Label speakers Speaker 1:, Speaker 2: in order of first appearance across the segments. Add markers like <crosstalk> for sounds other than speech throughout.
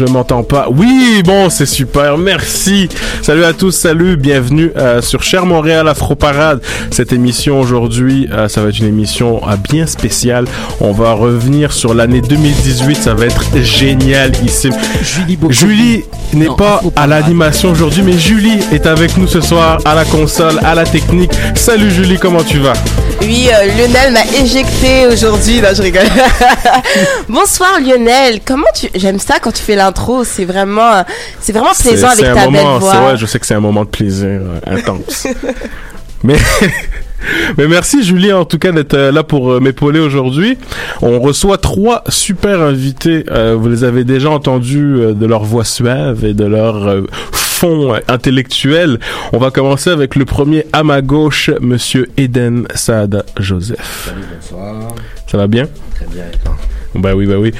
Speaker 1: Je m'entends pas. Oui, bon, c'est super. Merci. Salut à tous. Salut. Bienvenue euh, sur Cher Montréal Afro Parade. Cette émission aujourd'hui, euh, ça va être une émission euh, bien spéciale. On va revenir sur l'année 2018. Ça va être génial ici.
Speaker 2: Julie
Speaker 1: n'est pas à l'animation aujourd'hui, mais Julie est avec nous ce soir à la console, à la technique. Salut Julie, comment tu vas?
Speaker 3: Oui, euh, Lionel m'a éjecté aujourd'hui. Non, je rigole. <laughs> Bonsoir Lionel. Comment tu J'aime ça quand tu fais l'intro. C'est vraiment, c'est vraiment
Speaker 1: C'est-
Speaker 3: plaisant avec
Speaker 1: c'est un
Speaker 3: ta
Speaker 1: moment,
Speaker 3: belle voix.
Speaker 1: c'est- ouais, je sais que c'est un moment de plaisir euh, intense. <laughs> mais, mais merci Julie en tout cas d'être euh, là pour euh, m'épauler aujourd'hui. On reçoit trois super invités. Euh, vous les avez déjà entendus euh, de leur voix suave et de leur euh, fond euh, intellectuel. On va commencer avec le premier à ma gauche, Monsieur Eden Saada Joseph.
Speaker 4: Bonsoir.
Speaker 1: Ça va bien?
Speaker 4: Très bien.
Speaker 1: Bah oui, bah oui.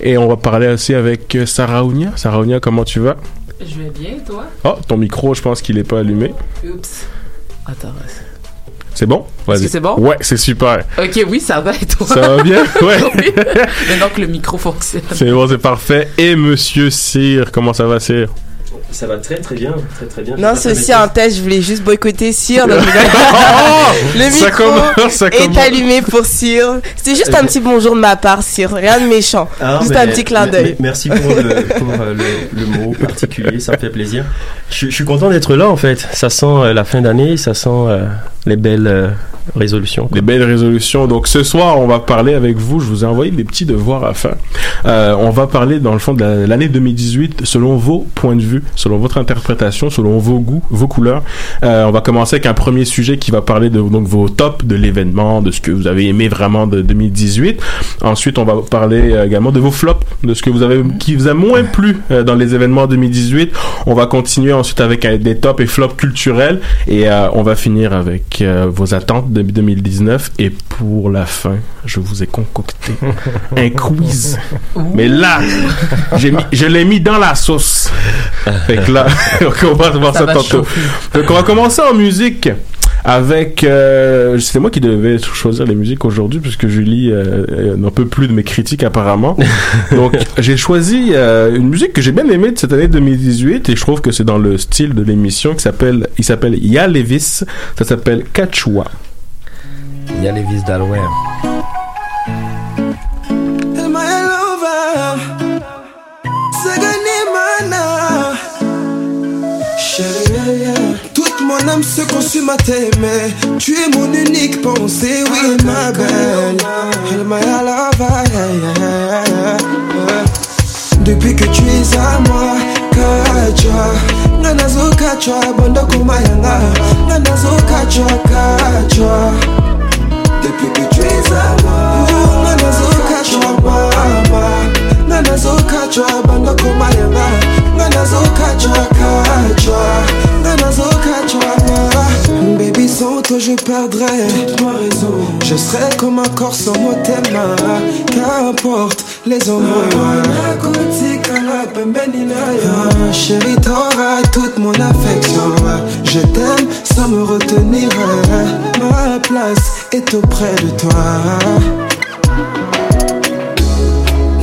Speaker 1: Et on va parler aussi avec euh, Sarah Ounia. Sarah Ounia, comment tu vas?
Speaker 5: Je vais bien, toi?
Speaker 1: Oh, ton micro, je pense qu'il est pas allumé.
Speaker 5: Oups. Attends.
Speaker 1: C'est bon? Vas-y.
Speaker 5: que c'est bon?
Speaker 1: Ouais, c'est super.
Speaker 5: Ok, oui, ça va et toi?
Speaker 1: Ça va bien? <laughs> Ouais.
Speaker 5: oui. Maintenant que le micro fonctionne.
Speaker 1: C'est bon, c'est parfait. Et Monsieur Cyr, comment ça va, Cyr?
Speaker 4: Ça va très très bien, très très bien.
Speaker 3: Non, c'est aussi un test. Je voulais juste boycotter Cyr. donc <laughs> le
Speaker 1: Ça
Speaker 3: micro
Speaker 1: commence, ça
Speaker 3: est allumé pour Cyr. C'était juste un petit bonjour de ma part, Cyr. Rien de méchant.
Speaker 4: Ah,
Speaker 3: juste
Speaker 4: mais-
Speaker 3: un petit clin d'œil.
Speaker 4: Merci pour, le, pour euh, le, le mot <laughs> particulier, ça me fait plaisir. Je, je suis content d'être là en fait. Ça sent euh, la fin d'année, ça sent euh, les belles euh, résolutions.
Speaker 1: Des belles résolutions. Donc ce soir, on va parler avec vous. Je vous ai envoyé des petits devoirs à faire. Euh, on va parler dans le fond de la- l'année 2018 selon vos points de vue selon votre interprétation, selon vos goûts, vos couleurs. Euh, on va commencer avec un premier sujet qui va parler de donc vos tops de l'événement, de ce que vous avez aimé vraiment de 2018. Ensuite, on va parler euh, également de vos flops, de ce que vous avez qui vous a moins plu euh, dans les événements 2018. On va continuer ensuite avec euh, des tops et flops culturels et euh, on va finir avec euh, vos attentes de 2019 et pour la fin, je vous ai concocté un quiz. Mais là, j'ai je l'ai mis dans la sauce. Fait que là, <laughs> on va voir
Speaker 5: Ça
Speaker 1: ça,
Speaker 5: va
Speaker 1: tantôt.
Speaker 5: chauffer.
Speaker 1: Donc on va commencer en musique avec euh, c'est moi qui devais choisir les musiques aujourd'hui puisque Julie euh, euh, n'en peut plus de mes critiques apparemment. <laughs> Donc j'ai choisi euh, une musique que j'ai bien aimée de cette année 2018 et je trouve que c'est dans le style de l'émission qui s'appelle il s'appelle Ya Levis, ça s'appelle Quechua.
Speaker 6: Il y
Speaker 7: âme se consume à t'aimer. Tu es mon unique pensée, oui, ma belle. Elle yeah. Depuis que tu es à moi, kachwa Nganazo kachwa, bondo kumayanga Nganazo kachwa, kachwa Depuis que tu es à moi Nganazo kachwa, mama Nganazo kachwa, bondo kumayanga Baby, sans toi je perdrais ma raison. Je serais comme un corps sans mot Qu'importe les hommes Ah, Chérie, t'auras toute mon affection. Je t'aime sans me retenir. Ma place est auprès de toi.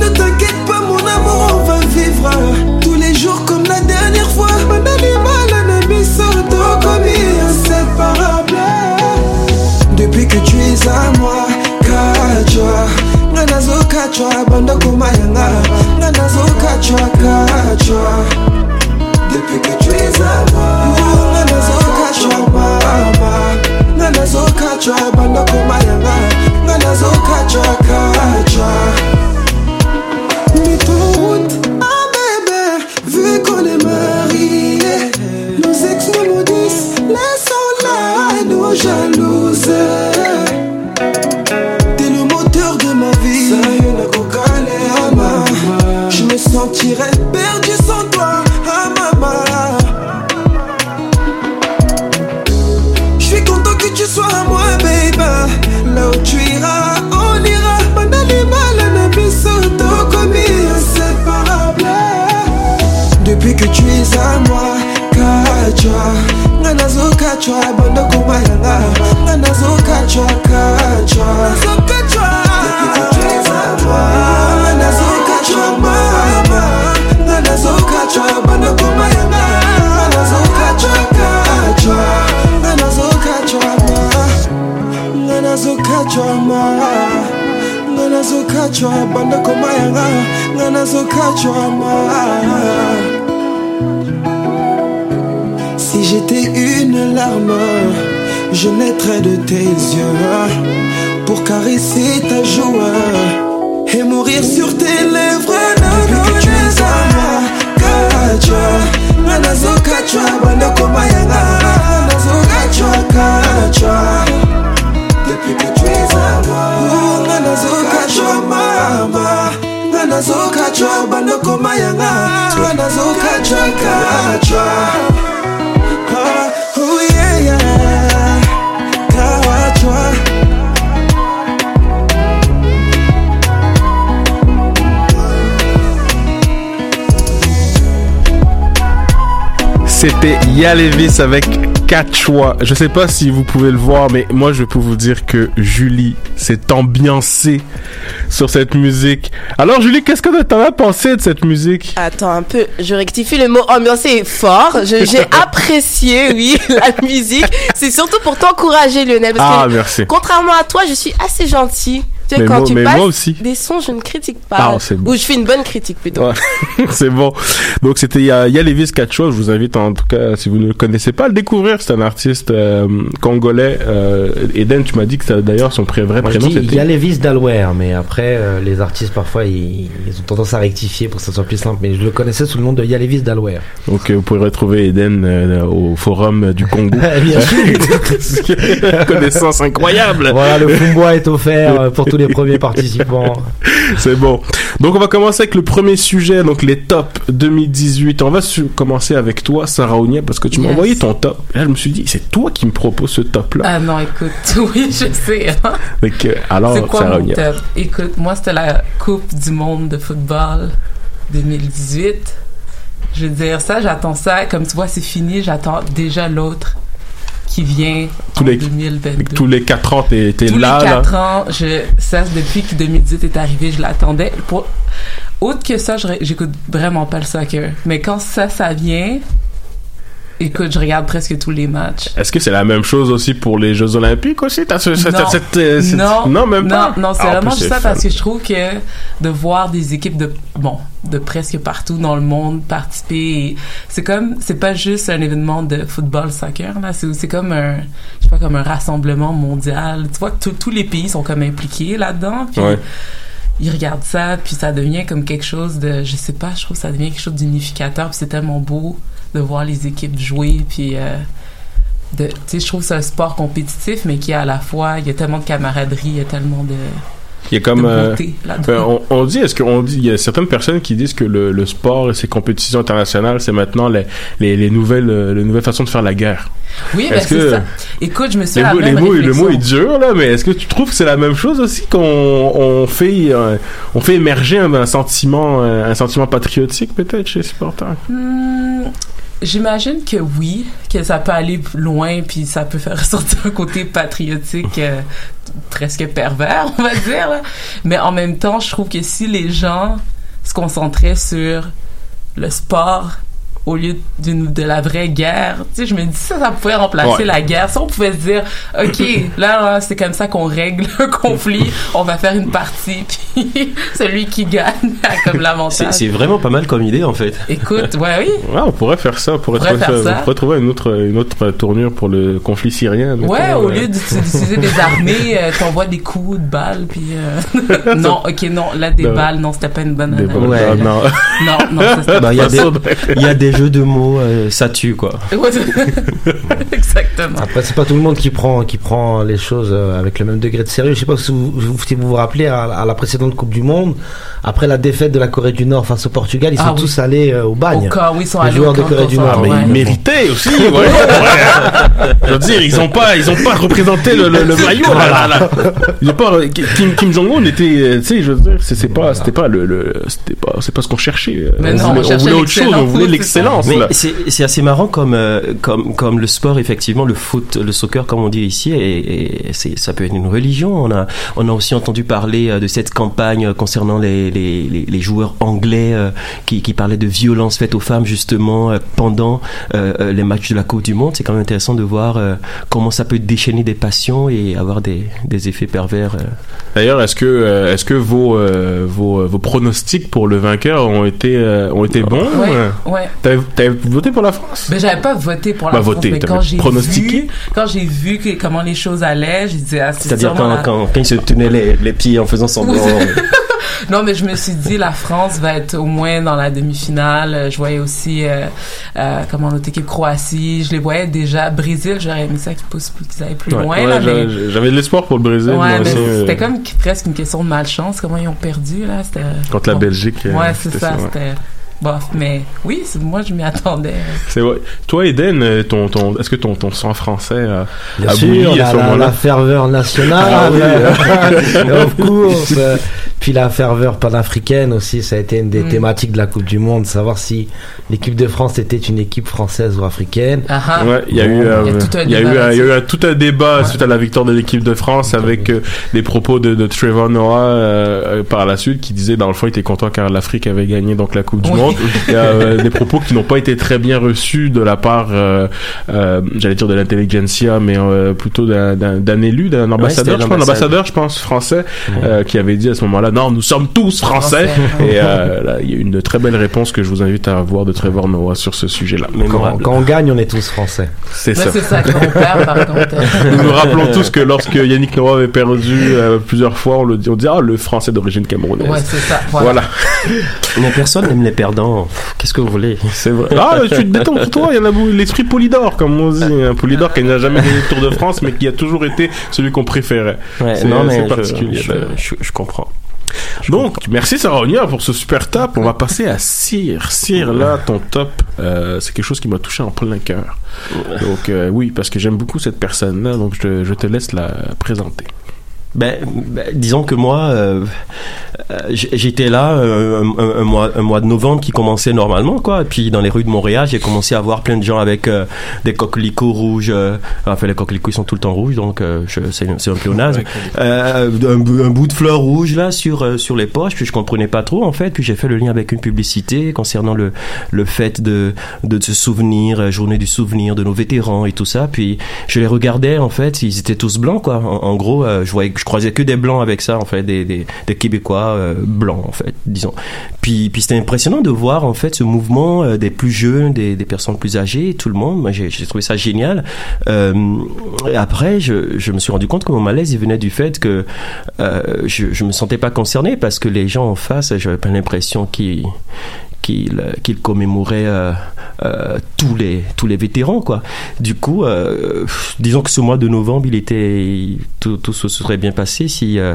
Speaker 7: Ne t'inquiète pas mon amour, on va vivre dernière fois. Mon animal, un ami sorto comme inséparable. Depuis que tu es à moi kachwa nganazo kachwa banda kumayanga nganazo kachwa kachwa depuis que tu es à moi nganazo kachwa mama. Nganazo banda nganazo sentirais perdu sans toi, ah maman. Je suis content que tu sois à moi, baby. Là où tu iras, on ira. Bandali malana bisoto comme inséparable. Depuis que tu es à moi, kachwa. Nganazo kachwa, bando kumayanga. Nganazo kachwa, kachwa. Kachwa. Si j'étais une larme, je naîtrais de tes yeux pour caresser ta joue et mourir sur tes lèvres. Ah, oh.
Speaker 1: C'était Ya Levis avec Quechua. Je sais pas si vous pouvez le voir, mais moi je peux vous dire que Julie s'est ambiancée sur cette musique. Alors Julie, qu'est-ce que t'en as pensé de cette musique?
Speaker 3: Attends un peu, je rectifie le mot ambiancé fort. J'ai <laughs> apprécié, oui, <laughs> la musique. C'est surtout pour t'encourager, Lionel. Parce
Speaker 1: Ah,
Speaker 3: que,
Speaker 1: merci.
Speaker 3: Contrairement à toi, je suis assez gentille. Tu sais,
Speaker 1: Mais
Speaker 3: quand
Speaker 1: moi-
Speaker 3: tu
Speaker 1: mais
Speaker 3: passes
Speaker 1: moi aussi.
Speaker 3: des sons, je ne critique
Speaker 1: Ah,
Speaker 3: pas.
Speaker 1: bon.
Speaker 3: Ou je fais une bonne critique plutôt.
Speaker 1: Ouais. <laughs> c'est bon. Donc c'était il y a, y Lévis je vous invite en tout cas si vous ne le connaissez pas à le découvrir, c'est un artiste euh, congolais euh, Eden, tu m'as dit que d'ailleurs son vrai
Speaker 6: Moi,
Speaker 1: prénom
Speaker 6: dis, il y
Speaker 1: c'était
Speaker 6: a les vis d'Alware, mais après, euh, les artistes, parfois, ils, ils ont tendance à rectifier pour que ça soit plus simple. Mais je le connaissais sous le nom de Yalevis d'Alware.
Speaker 1: Donc euh, vous pourrez retrouver Eden euh, au forum du Congo. <laughs>
Speaker 6: Bien sûr. <laughs>
Speaker 1: Connaissance incroyable.
Speaker 6: Voilà, le Fumbois est offert pour tous les premiers participants. <laughs>
Speaker 1: C'est bon. Donc on va commencer avec le premier sujet, donc les tops 2018. On va commencer avec toi, Sarah Ounia, parce que tu m'as
Speaker 5: Yes.
Speaker 1: envoyé ton top. Et là, je me suis dit, c'est toi qui me proposes ce top-là.
Speaker 5: Ah non, écoute, <laughs> oui, je sais. hein.
Speaker 1: Donc, euh, alors,
Speaker 5: C'est quoi
Speaker 1: Sarah
Speaker 5: mon
Speaker 1: Ounia.
Speaker 5: top? Écoute, moi, c'était la Coupe du monde de football 2018. Je veux dire, ça, j'attends ça. Comme tu vois, c'est fini. J'attends déjà l'autre qui vient
Speaker 1: Tous
Speaker 5: en
Speaker 1: les,
Speaker 5: 2022.
Speaker 1: tous les 4 ans, t'es t'es
Speaker 5: Tous
Speaker 1: là,
Speaker 5: les
Speaker 1: là.
Speaker 5: 4 ans, je, ça, depuis que 2018 est arrivé, je l'attendais. Pour, autre que ça, j'écoute vraiment pas le soccer. Mais quand ça, ça vient, écoute, je regarde presque tous les matchs.
Speaker 1: Est-ce que c'est la même chose aussi pour les Jeux Olympiques aussi? T'as ce- cette-
Speaker 5: non.
Speaker 1: cette- euh, cette-
Speaker 5: non,
Speaker 1: non, même pas?
Speaker 5: Non, non, c'est
Speaker 1: Ah, en
Speaker 5: vraiment juste ça
Speaker 1: fun.
Speaker 5: parce que je trouve que de voir des équipes de bon, de presque partout dans le monde participer, c'est comme c'est pas juste un événement de football soccer là, c'est comme un je sais pas comme un rassemblement mondial. Tu vois que tous- tous les pays sont comme impliqués là-dedans. Puis
Speaker 1: Ouais.
Speaker 5: ils regardent ça, puis ça devient comme quelque chose de, je sais pas, je trouve que ça devient quelque chose d'unificateur, puis c'est tellement beau de voir les équipes jouer, puis euh, de, je trouve que c'est un sport compétitif, mais qui a à la fois, il y a tellement de camaraderie, il y a tellement de,
Speaker 1: Il y a comme euh, euh, on, on dit est-ce qu'on dit il y a certaines personnes qui disent que le, le sport et ses compétitions internationales c'est maintenant les, les, les nouvelles euh, les nouvelles façons de faire la guerre.
Speaker 5: Oui, ben c'est ça. Écoute, je me suis
Speaker 1: Les
Speaker 5: la même
Speaker 1: mots, le mot est dur là, mais est-ce que tu trouves que c'est la même chose aussi qu'on on fait euh, on fait émerger un, un sentiment euh, un sentiment patriotique peut-être chez les supporters?
Speaker 5: Hmm, J'imagine que oui, que ça peut aller loin, puis ça peut faire <laughs> ressortir un côté patriotique euh, presque pervers, on va dire. Mais en même temps, je trouve que si les gens se concentraient sur le sport au lieu d'une de la vraie guerre, tu sais, je me dis ça, ça pourrait remplacer
Speaker 1: Ouais.
Speaker 5: la guerre. Ça, on pouvait se dire, ok, là, là, c'est comme ça qu'on règle <laughs> un conflit. On va faire une partie, <laughs> puis celui qui gagne a comme l'avantage.
Speaker 4: c'est vraiment pas mal comme idée en fait.
Speaker 5: Écoute, ouais, oui. <laughs>
Speaker 1: Ouais, on pourrait faire ça, on pourrait,
Speaker 5: On pourrait
Speaker 1: trouver,
Speaker 5: faire
Speaker 1: ça,
Speaker 5: ça.
Speaker 1: on pourrait trouver une autre une autre tournure pour le conflit syrien.
Speaker 5: Ouais,
Speaker 1: mettons,
Speaker 5: au
Speaker 1: euh.
Speaker 5: lieu d'uti- d'utiliser des armées, euh, t'envoies des coups de balles, puis... euh, non, ok, non, là, des
Speaker 1: Non.
Speaker 5: balles, non, c'était pas une bonne
Speaker 1: Des non.
Speaker 5: Non, non, ça, c'était
Speaker 4: Bah, Il y, a
Speaker 5: pas
Speaker 4: des- y a des jeux de mots, euh, ça tue quoi. <laughs>
Speaker 5: Exactement.
Speaker 6: Après, c'est pas tout le monde qui prend, qui prend les choses euh, avec le même degré de sérieux. Je sais pas si vous vous, si vous, vous rappelez à, à la précédente Coupe du Monde, après la défaite de la Corée du Nord face au Portugal, ils
Speaker 5: Ah
Speaker 6: sont
Speaker 5: oui.
Speaker 6: tous allés euh, au bagne.
Speaker 5: Au camp, oui, ils sont
Speaker 6: Les
Speaker 5: allés
Speaker 6: joueurs
Speaker 5: au
Speaker 6: de Corée du Nord.
Speaker 1: mais
Speaker 5: ouais.
Speaker 1: ils méritaient aussi. Ouais, <laughs> ouais. Je veux dire, ils ont pas, ils ont pas représenté le, le, le maillot. Là, là, là. Ils ont pas. Kim, Kim Jong Un était, tu sais, je veux dire, c'est pas, c'était pas le, le c'était pas, c'est pas ce qu'on cherchait.
Speaker 5: Mais
Speaker 1: on
Speaker 5: non, on
Speaker 1: voulait, on
Speaker 5: cherchait
Speaker 1: voulait autre chose, on voulait
Speaker 5: l'excellence,
Speaker 1: là.
Speaker 4: c'est c'est assez marrant comme, euh, comme, comme le sport, effectivement, le foot, le soccer, comme on dit ici, et, et c'est, ça peut être une religion. On a, on a aussi entendu parler euh, de cette campagne euh, concernant les, les, les, les joueurs anglais euh, qui, qui parlaient de violences faites aux femmes, justement, euh, pendant les matchs de la Coupe du Monde. C'est quand même intéressant de voir comment ça peut déchaîner des passions et avoir des, des effets pervers.
Speaker 1: D'ailleurs, est-ce que, est-ce que vos, vos, vos pronostics pour le vainqueur ont été, ont été bons?
Speaker 5: Ouais, ouais.
Speaker 1: T'avais, voté pour la France?
Speaker 5: Mais j'avais pas voté pour la
Speaker 1: Bah,
Speaker 5: France,
Speaker 1: voté,
Speaker 5: mais quand j'ai
Speaker 1: pronostiqué?
Speaker 5: vu, quand j'ai vu que, comment les choses allaient, j'ai dit, ah, c'est
Speaker 4: C'est-à-dire quand,
Speaker 5: la-
Speaker 4: quand, quand ils se tenaient les, les pieds en faisant semblant. <laughs>
Speaker 5: Non, mais je me suis dit, la France va être au moins dans la demi-finale. Je voyais aussi, euh, euh, comment l'autre équipe, Croatie. Je les voyais déjà. Brésil, j'aurais aimé ça qu'ils poussent plus, qu'ils aillent plus
Speaker 1: Ouais,
Speaker 5: loin,
Speaker 1: ouais,
Speaker 5: là, mais.
Speaker 1: j'avais, de l'espoir pour le Brésil.
Speaker 5: Ouais,
Speaker 1: aussi, euh,
Speaker 5: c'était comme qu- presque une question de malchance. Comment ils ont perdu, là? C'était.
Speaker 1: Contre la. Belgique,
Speaker 5: Ouais, c'est
Speaker 1: c'était
Speaker 5: ça, c'était. Bof, mais oui, moi, je m'y attendais.
Speaker 1: C'est vrai. Toi, Eden, euh, ton, ton, est-ce que ton, ton sang français a,
Speaker 6: Bien
Speaker 1: a
Speaker 6: sûr,
Speaker 1: bouilli à
Speaker 6: la,
Speaker 1: ce
Speaker 6: la,
Speaker 1: moment-là?
Speaker 6: la ferveur nationale,
Speaker 1: Ah oui. <laughs>
Speaker 6: of course. Puis la ferveur panafricaine aussi, ça a été une des
Speaker 5: Mm.
Speaker 6: thématiques de la Coupe du Monde, savoir si l'équipe de France était une équipe française ou africaine.
Speaker 5: Ah ah.
Speaker 1: Ouais, il y a eu, euh,
Speaker 5: Il y a tout un
Speaker 1: il y a eu,
Speaker 5: débat
Speaker 1: il y a eu
Speaker 5: là-dessus.
Speaker 1: un- tout un débat suite à la victoire de l'équipe de France avec euh, des propos de, de Trevor Noah euh, euh, par la suite qui disait dans le fond il était content car l'Afrique avait gagné donc la Coupe du
Speaker 5: Oui.
Speaker 1: Monde. <laughs> Il y a euh, des propos qui n'ont pas été très bien reçus de la part, euh, euh, j'allais dire de l'intelligentsia, mais euh, plutôt d'un- élu, d'un ambassadeur, je pense, je français, euh, qui avait dit à ce moment-là, non, nous sommes tous français.
Speaker 5: Français.
Speaker 1: Et euh, là, il y a eu une très belle réponse que je vous invite à voir de Trevor Noah sur ce sujet-là.
Speaker 6: Quand, quand on gagne, on est tous français.
Speaker 1: C'est ça.
Speaker 5: c'est ça qu'on perd, par contre. <laughs>
Speaker 1: Nous nous rappelons tous que lorsque Yannick Noah avait perdu euh, plusieurs fois, on le dit, on dit ah le français d'origine camerounaise.
Speaker 5: Ouais, c'est ça.
Speaker 1: Voilà.
Speaker 5: Voilà.
Speaker 4: Mais personne n'aime les perdants. Qu'est-ce que vous voulez?
Speaker 1: C'est vrai. Ah, tu te détends pour toi. Il y en a beaucoup. L'esprit Polydor, comme on dit. Un Polydor qui n'a jamais gagné le Tour de France, mais qui a toujours été celui qu'on préférait.
Speaker 4: Ouais,
Speaker 1: C'est-
Speaker 4: non, mais
Speaker 1: c'est
Speaker 4: je-
Speaker 1: particulier.
Speaker 4: je, je, je comprends.
Speaker 1: Donc, merci Saronia pour ce super top. On va passer à Cyr. Cyr, là, ton top, euh, c'est quelque chose qui m'a touché en plein cœur. Donc, euh, oui, parce que j'aime beaucoup cette personne-là, donc je, je te laisse la présenter.
Speaker 4: Ben, ben, disons que moi, euh, euh, j'étais là euh, un, un- un mois, un mois de novembre qui commençait normalement, quoi. Et puis dans les rues de Montréal, j'ai commencé à voir plein de gens avec euh, des coquelicots rouges. euh, enfin, les coquelicots ils sont tout le temps rouges, donc euh, c'est c'est un pléonasme. Euh, un, bout- de fleur rouge là sur euh, sur les poches. Puis je comprenais pas trop en fait. Puis j'ai fait le lien avec une publicité concernant le le fait de de se souvenir, euh, journée du souvenir de nos vétérans et tout ça. Puis je les regardais en fait, ils étaient tous blancs quoi. En, en gros, euh, je voyais, je croisais que des blancs avec ça en fait, des des, des Québécois euh, blancs en fait, disons. Puis puis c'était impressionnant de voir en fait ce mouvement euh, des plus jeunes, des des personnes plus âgées, tout le monde. J'ai trouvé ça génial. Euh, après je je me suis rendu compte que mon malaise il venait du fait que euh, je je me sentais pas concerné parce que les gens en face, j'avais pas l'impression qu'ils qu'il commémorait euh, euh, tous les tous les vétérans quoi. Du coup, euh, disons que ce mois de novembre, il était tout, tout se serait bien passé si euh,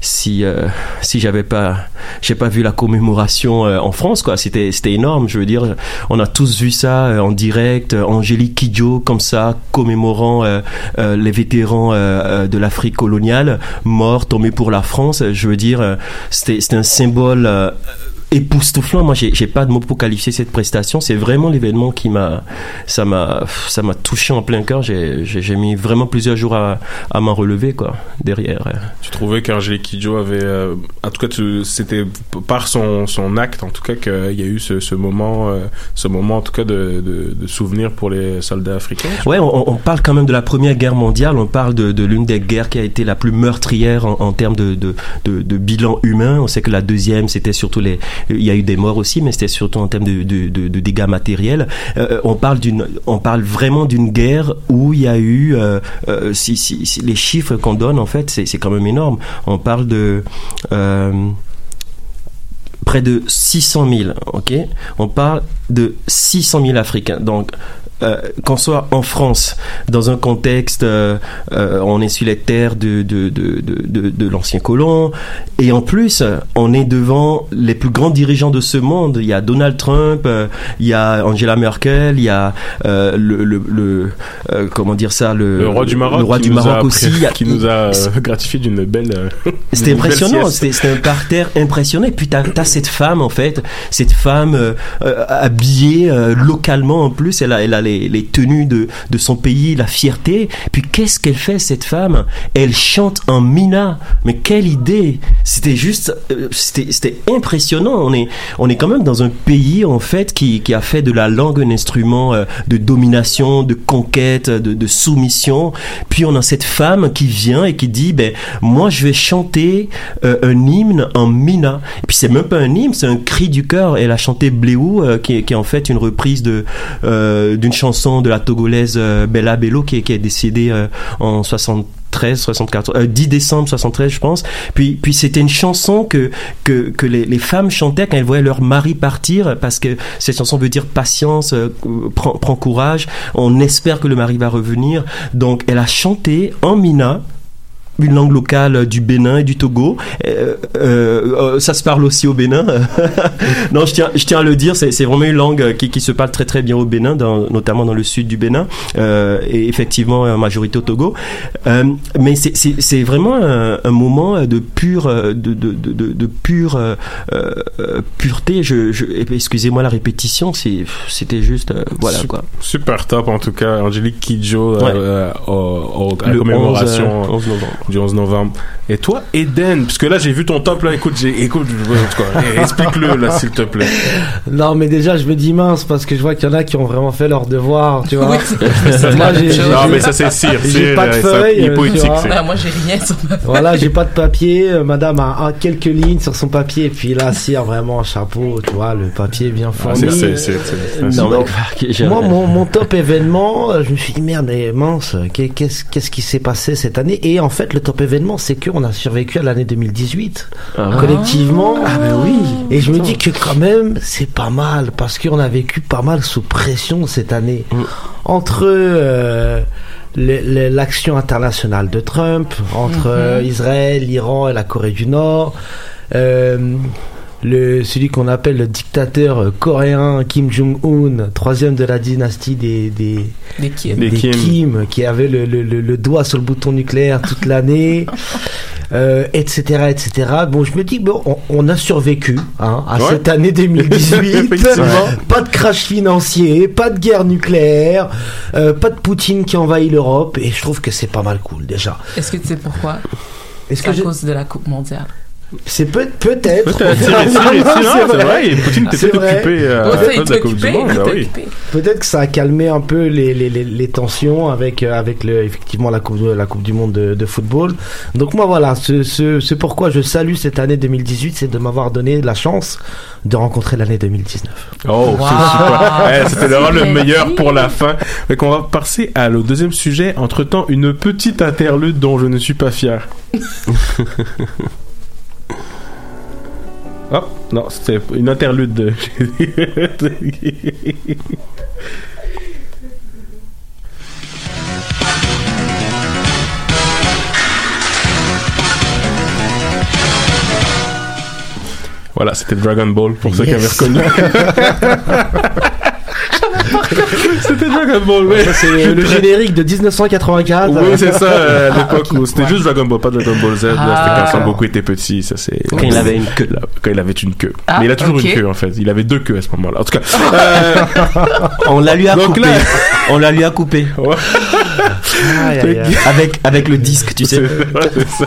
Speaker 4: si euh, si j'avais pas j'ai pas vu la commémoration euh, en France quoi. C'était c'était énorme. Je veux dire, on a tous vu ça en direct. Angélique Kidjo comme ça commémorant les vétérans de l'Afrique coloniale morts tombés pour la France. Je veux dire, c'était c'était un symbole. Époustouflant. Moi, j'ai pas de mots pour qualifier cette prestation. C'est vraiment l'événement qui m'a, ça m'a, ça m'a touché en plein cœur. J'ai mis vraiment plusieurs jours à, à m'en relever, quoi, derrière.
Speaker 1: Tu trouvais qu'Angélique Kidjo avait, euh, en tout cas, c'était par son, son acte, en tout cas, qu'il y a eu ce, ce moment, euh, ce moment, en tout cas, de, de, de souvenir pour les soldats africains.
Speaker 4: Ouais, on, on parle quand même de la Première Guerre mondiale. On parle de, de l'une des guerres qui a été la plus meurtrière en, en termes de, de, de, de bilan humain. On sait que la deuxième, c'était surtout les, il y a eu des morts aussi, mais c'était surtout en termes de, de, dégâts matériels. Euh, on parle d'une, on parle vraiment d'une guerre où il y a eu, euh, euh, si, si, les chiffres qu'on donne en fait, c'est, quand même énorme. On parle de près de 600 000, ok? On parle de 600 000 Africains. Donc, euh, qu'on soit en France, dans un contexte, euh, euh, on est sur les terres de, de, de, de, l'ancien colon, et en plus, on est devant les plus grands dirigeants de ce monde. Il y a Donald Trump, euh, il y a Angela Merkel, il y a le, le, le comment dire ça, le,
Speaker 1: Le roi du Maroc,
Speaker 4: le roi du Maroc aussi, a-
Speaker 1: qui nous a gratifié d'une belle. <laughs>
Speaker 4: c'était impressionnant, c'était un parterre impressionnant. Et puis t'as as cette femme en fait, cette femme habillée localement en plus, elle a, elle a les, tenues de, de son pays, la fierté. Puis qu'est-ce qu'elle fait cette femme? Elle chante en mina. Mais quelle idée C'était juste, euh, c'était impressionnant. On est on est quand même dans un pays en fait qui, qui a fait de la langue un instrument euh, de domination, de conquête, de, soumission. Puis on a cette femme qui vient et qui dit ben moi je vais chanter euh, un hymne en mina. Puis c'est même pas un hymne, c'est un cri du cœur. Elle a chanté Bléou, qui, est, qui est en fait une reprise de euh, d'une chanson de la togolaise euh, Bella Bello qui est, décédée euh, en 73, 74, euh, 10 décembre 73 je pense. Puis puis c'était une chanson que que, les, femmes chantaient quand elles voyaient leur mari partir parce que cette chanson veut dire patience, euh, prends courage, on espère que le mari va revenir. Donc elle a chanté en mina une langue locale du Bénin et du Togo. Euh, euh, ça se parle aussi au Bénin. <laughs> non, je tiens, je tiens à le dire, c'est vraiment une langue qui, qui se parle très très bien au Bénin, dans, notamment dans le sud du Bénin, euh, et effectivement en majorité au Togo. Euh, mais c'est vraiment un, un, moment de pure, de, de, de, de pure euh, euh, pureté. Je, je excusez-moi la répétition, c'était juste voilà
Speaker 1: super,
Speaker 4: quoi.
Speaker 1: Super top en tout cas, Angélique Kidjo ouais. au, au, à la commémoration
Speaker 4: 11, 11 novembre.
Speaker 1: Du 11 novembre. Et toi, Eden, parce que là j'ai vu ton top là, écoute, j'ai, écoute, <laughs> explique-le là s'il te plaît.
Speaker 6: Non mais déjà je me dis mince parce que je vois qu'il y en a qui ont vraiment fait leur devoir, tu vois.
Speaker 5: Oui,
Speaker 1: moi, j'ai, non mais ça c'est cire,
Speaker 6: j'ai pas de feuille,
Speaker 1: poétique.
Speaker 5: Ah, moi j'ai rien sur ma feuille.
Speaker 6: Voilà, j'ai pas de papier. Madame a, a, quelques lignes sur son papier et puis là cire vraiment chapeau, tu vois, le papier bien fourni.
Speaker 1: Ah,
Speaker 6: non, moi mon, mon top événement, je me suis dit merde mais mince, qu'est-ce qu'est-ce qui s'est passé cette année? Et en fait le top événement c'est que on a survécu à l'année 2018
Speaker 4: ah.
Speaker 6: collectivement.
Speaker 4: Ah ben oui.
Speaker 6: Et je me dis que quand même c'est pas mal parce qu'on a vécu pas mal sous pression cette année
Speaker 4: mm.
Speaker 6: entre euh, l'action internationale de Trump, entre
Speaker 5: Mhm.
Speaker 6: mm -hmm. Israël, l'Iran et la Corée du Nord. Euh, le, celui qu'on appelle le dictateur coréen Kim Jong-un, troisième de la dynastie des, des,
Speaker 5: des, Kim.
Speaker 6: des,
Speaker 1: Des Kim.
Speaker 6: Kim, qui avait le, le, le, le doigt sur le bouton nucléaire toute l'année, <laughs> euh, etc., etc. Bon, je me dis, bon, on, on a survécu hein, à
Speaker 1: Ouais.
Speaker 6: cette année <laughs> 2018.
Speaker 1: Effectivement.
Speaker 6: pas de crash financier, pas de guerre nucléaire, euh, pas de Poutine qui envahit l'Europe, et je trouve que c'est pas mal cool déjà.
Speaker 5: Est-ce que tu sais pourquoi?
Speaker 6: Est-ce que
Speaker 5: à
Speaker 6: je-
Speaker 5: cause de la Coupe mondiale.
Speaker 6: C'est peut- peut-être.
Speaker 1: Peut-être, c'est vrai, et Poutine était
Speaker 6: C'est
Speaker 1: peut-être
Speaker 6: vrai.
Speaker 1: occupé euh.
Speaker 6: Peut-être que ça a calmé un peu les, les, les, les tensions avec, euh, avec le, effectivement la coupe, la coupe du Monde de, de football. Donc moi voilà, ce, ce, ce pourquoi je salue cette année 2018, c'est de m'avoir donné la chance de rencontrer l'année 2019.
Speaker 1: Oh,
Speaker 5: Wow.
Speaker 1: c'est super. Eh, C'était vraiment le meilleur pour la fin. Mais qu'on va passer à le deuxième sujet. Entre temps, une petite interlude dont je ne suis pas fier. <laughs> Oh, non, c'était une interlude de... Voilà, c'était Dragon Ball pour ceux qui avaient reconnu. <laughs> <laughs> c'était Dragon Ball, oui.
Speaker 6: Ça c'est le, générique de 1984.
Speaker 1: Oui, c'est ça, euh, à
Speaker 6: Ah,
Speaker 1: l'époque
Speaker 6: ok.
Speaker 1: où c'était
Speaker 6: Ouais.
Speaker 1: juste Dragon Ball, pas Dragon Ball Z.
Speaker 5: Ah.
Speaker 1: C'était quand Son Goku était petit, ça c'est.
Speaker 4: Quand il avait une queue.
Speaker 1: Là, Quand il avait une queue.
Speaker 5: Ah,
Speaker 1: Mais il a toujours une queue en fait. Il avait deux queues à ce moment-là. En tout cas. euh, <laughs>
Speaker 4: On la lui a
Speaker 1: Donc
Speaker 4: coupé.
Speaker 1: là-
Speaker 4: On la lui a coupé.
Speaker 1: ouais,
Speaker 6: Aïe, aïe, aïe.
Speaker 4: Avec, avec le disque, tu sais. <laughs>
Speaker 1: c'est- c'est ça.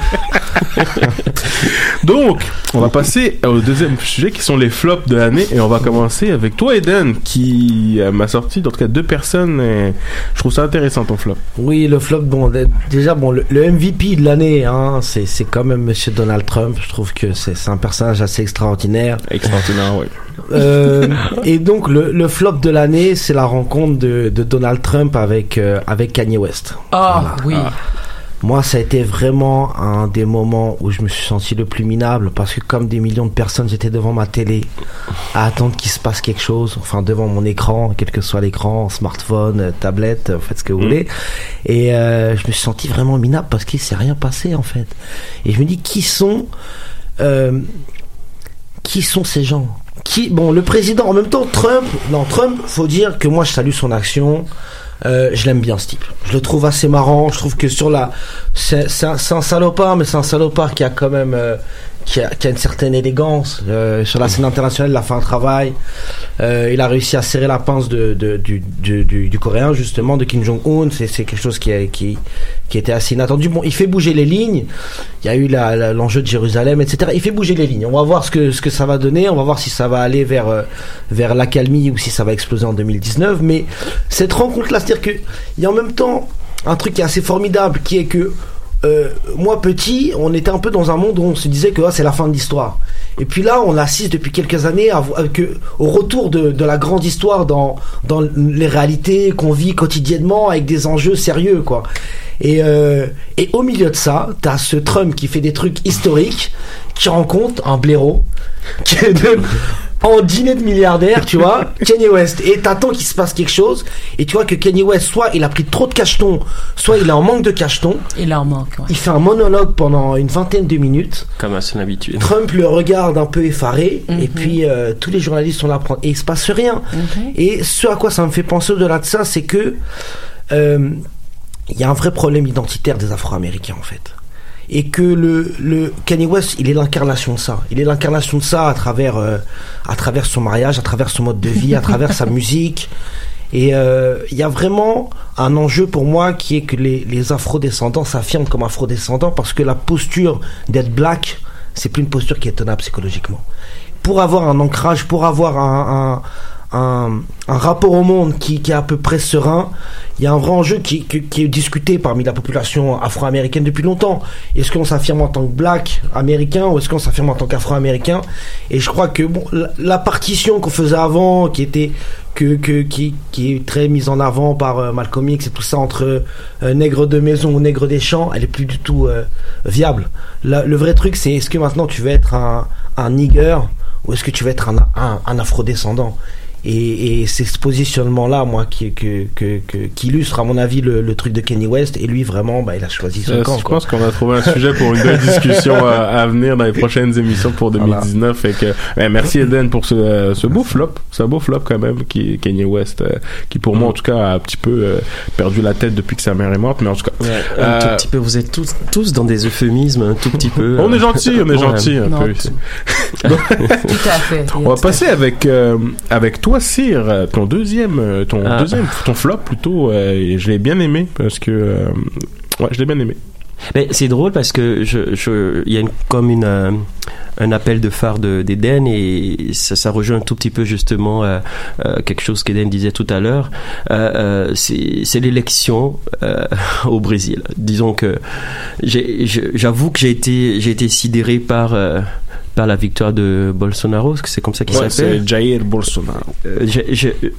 Speaker 1: <laughs> Donc, on va passer au deuxième sujet qui sont les flops de l'année et on va commencer avec toi, Eden, qui euh, m'a sorti en tout cas deux personnes et je trouve ça intéressant ton flop.
Speaker 6: Oui, le flop, bon, déjà, bon, le, le MVP de l'année, hein, c'est, c'est quand même Monsieur Donald Trump. Je trouve que c'est, c'est un personnage assez extraordinaire.
Speaker 1: Extraordinaire, oui.
Speaker 6: Euh, et donc, le, le flop de l'année, c'est la rencontre de, de Donald Trump avec, euh, avec Kanye West. Voilà.
Speaker 5: oui.
Speaker 6: Moi, ça a été vraiment un des moments où je me suis senti le plus minable parce que comme des millions de personnes, j'étais devant ma télé à attendre qu'il se passe quelque chose, enfin devant mon écran, quel que soit l'écran, smartphone, euh, tablette, euh, faites ce que vous
Speaker 1: Mm.
Speaker 6: voulez. Et euh, je me suis senti vraiment minable parce qu'il s'est rien passé en fait. Et je me dis qui sont euh, qui sont ces gens? Qui bon le président en même temps Trump non Trump faut dire que moi je salue son action euh, je l'aime bien ce type. Je le trouve assez marrant. Je trouve que sur la c'est un, un salopard mais c'est un salopard qui a quand même euh, qui, a, une certaine élégance euh, sur la scène internationale il a fait un travail euh, il a réussi à serrer la pince de, du, coréen justement de Kim Jong Un c'est quelque chose qui a, était assez inattendu bon il fait bouger les lignes il y a eu l'enjeu de Jérusalem, etc. Il fait bouger les lignes. On va voir ce que, ce que ça va donner. On va voir si ça va aller vers, euh, vers l'accalmie ou si ça va exploser en 2019. Mais cette rencontre-là, c'est-à-dire que il y a en même temps un truc qui est assez formidable, qui est que euh, moi petit, on était un peu dans un monde où on se disait que ah, c'est la fin de l'histoire. Et puis là, on assiste depuis quelques années au retour de, la grande histoire dans, dans les réalités qu'on vit quotidiennement avec des enjeux sérieux, quoi. Et, euh, et au milieu de ça, t'as ce Trump qui fait des trucs historiques, qui rencontre un blaireau, qui est de- en dîner de milliardaire, tu vois, <laughs> Kanye West. Et t'attends qu'il se passe quelque chose, et tu vois que Kanye West, soit il a pris trop de cachetons, soit il est en manque de cachetons.
Speaker 5: Il en manque, ouais.
Speaker 6: Il fait un monologue pendant une vingtaine de minutes.
Speaker 4: Comme à son habitude.
Speaker 6: Trump le regarde un peu effaré, et
Speaker 5: Mhm.
Speaker 6: puis euh, tous les journalistes sont là prendre, et il se passe rien.
Speaker 5: Mhm.
Speaker 6: Et ce à quoi ça me fait penser au-delà de ça, c'est que euh, il y a un vrai problème identitaire des Afro-Américains en fait. Et que le, le Kanye West, il est l'incarnation de ça. Il est l'incarnation de ça à travers, euh, à travers son mariage, à travers son mode de vie, à travers sa <laughs> musique. Et euh, il y a vraiment un enjeu pour moi qui est que les, les afro-descendants s'affirment comme afro-descendants parce que la posture d'être black, c'est plus une posture qui est tenable psychologiquement. Pour avoir un ancrage, pour avoir un, un, un, un rapport au monde qui, qui est à peu près serein, il y a un vrai enjeu qui, qui, qui est discuté parmi la population afro-américaine depuis longtemps. Est-ce qu'on s'affirme en tant que black américain ou est-ce qu'on s'affirme en tant qu'afro-américain? Et je crois que bon, la, partition qu'on faisait avant, qui était que, que qui, qui est très mise en avant par euh, Malcolm X et tout ça entre euh, nègre de maison ou nègre des champs, elle est plus du tout euh, viable. La- le vrai truc, c'est est-ce que maintenant tu veux être un, un nigger ou est-ce que tu veux être un, un, un afro-descendant? Et, et c'est ce positionnement-là, moi, qui, que, que, que- qui illustre, à mon avis, le, le truc de Kenny West. Et lui, vraiment, bah, il a choisi son
Speaker 1: Euh,
Speaker 6: camp.
Speaker 1: je
Speaker 6: quoi.
Speaker 1: pense qu'on a trouvé un sujet pour une belle <laughs> discussion à, à venir dans les prochaines émissions pour 2019. Et que, ben, merci Eden pour ce, euh, ce beau flop, ce beau flop quand même, qui Kanye West, euh, qui pour moi en tout cas a un petit peu euh, perdu la tête depuis que sa mère est morte, mais en tout cas,
Speaker 4: Un
Speaker 1: euh,
Speaker 4: tout petit peu, vous êtes tous, tous dans des euphémismes, un tout petit peu. <laughs>
Speaker 1: on est gentil, on est gentil un
Speaker 5: Non,
Speaker 1: peu
Speaker 5: tout-
Speaker 1: ici. <laughs>
Speaker 5: Tout à fait.
Speaker 1: On va passer avec euh, avec toi, Cyr, euh, ton deuxième, euh, ton
Speaker 4: Ah.
Speaker 1: deuxième, ton flop plutôt. euh, je l'ai bien aimé parce que, euh, ouais, je l'ai bien aimé.
Speaker 4: Mais c'est drôle parce que je, je, y a une, comme une, euh, un appel de phare de- d'Eden et ça, ça rejoint un tout petit peu justement euh, euh, quelque chose qu'Eden disait tout à l'heure. C'est l'élection <laughs> au Brésil. Disons que j'avoue que j'ai été, j'ai été sidéré par par la victoire de Bolsonaro, est-ce que c'est comme ça qu'il
Speaker 1: Ouais,
Speaker 4: s'appelle
Speaker 1: c'est Jair Bolsonaro.
Speaker 4: Euh,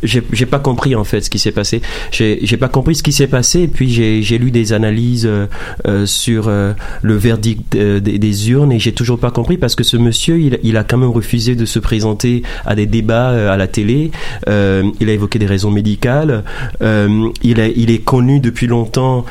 Speaker 4: j'ai- pas compris en fait ce qui s'est passé. J'ai pas compris ce qui s'est passé et puis j'ai lu des analyses euh, euh, sur euh, le verdict des, des urnes et j'ai toujours pas compris parce que ce monsieur il, il a quand même refusé de se présenter à des débats à la télé. Il a évoqué des raisons médicales. Il, a, il est connu depuis longtemps.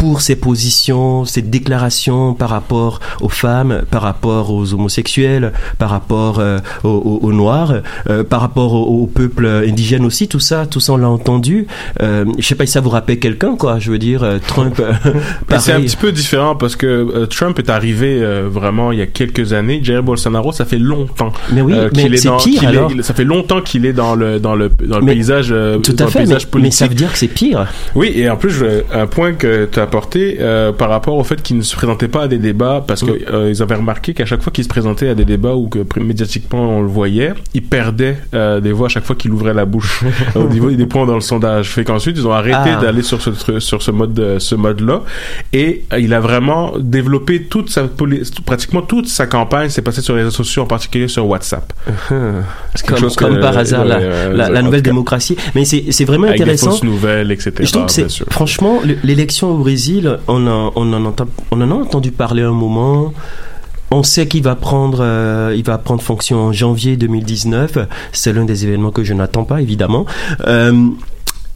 Speaker 4: Pour ses positions, ses déclarations par rapport aux femmes, par rapport aux homosexuels, par rapport euh, aux, aux- aux noirs, euh, par rapport au, au peuple indigène aussi, tout ça, tout ça on l'a entendu. Euh, je sais pas si ça vous rappelle quelqu'un, quoi. Je veux dire, euh, Trump. <laughs>
Speaker 1: c'est un petit peu différent parce que Trump est arrivé vraiment il y a quelques années. Jair Bolsonaro, ça fait longtemps.
Speaker 4: Mais oui, mais
Speaker 1: est
Speaker 4: c'est
Speaker 1: dans,
Speaker 4: pire,
Speaker 1: est-
Speaker 4: alors.
Speaker 1: ça fait longtemps qu'il est dans le dans le dans le
Speaker 4: Mais-
Speaker 1: paysage
Speaker 4: Tout à fait, mais,
Speaker 1: paysage
Speaker 4: mais
Speaker 1: politique.
Speaker 4: ça veut dire que c'est pire.
Speaker 1: Oui, et en plus, je- un point que tu as apporté euh, par rapport au fait qu'il ne se présentait pas à des débats, parce que euh, ils avaient remarqué qu'à chaque fois qu'il se présentait à des débats ou que médiatiquement on le voyait, il perdait euh, des voix à chaque fois qu'il ouvrait la bouche <laughs> au niveau des points dans le sondage. Fait qu'ensuite ils ont arrêté
Speaker 4: Ah.
Speaker 1: d'aller sur ce sur ce mode de- ce mode là, et euh, il a vraiment développé toute sa pratiquement toute sa campagne s'est passée sur les réseaux sociaux, en particulier sur WhatsApp. <laughs>
Speaker 4: Comme,
Speaker 1: que-
Speaker 4: comme par hasard, la,
Speaker 1: euh,
Speaker 4: la, la
Speaker 1: en
Speaker 4: nouvelle démocratie. Mais c'est c'est vraiment
Speaker 1: avec des
Speaker 4: intéressant.
Speaker 1: fausses nouvelles, etc.
Speaker 4: Je trouve que c'est franchement l'élection on on en a entendu parler un moment. On sait qu'il va prendre, euh, il va prendre fonction en janvier 2019. C'est l'un des événements que je n'attends pas, évidemment. Euh,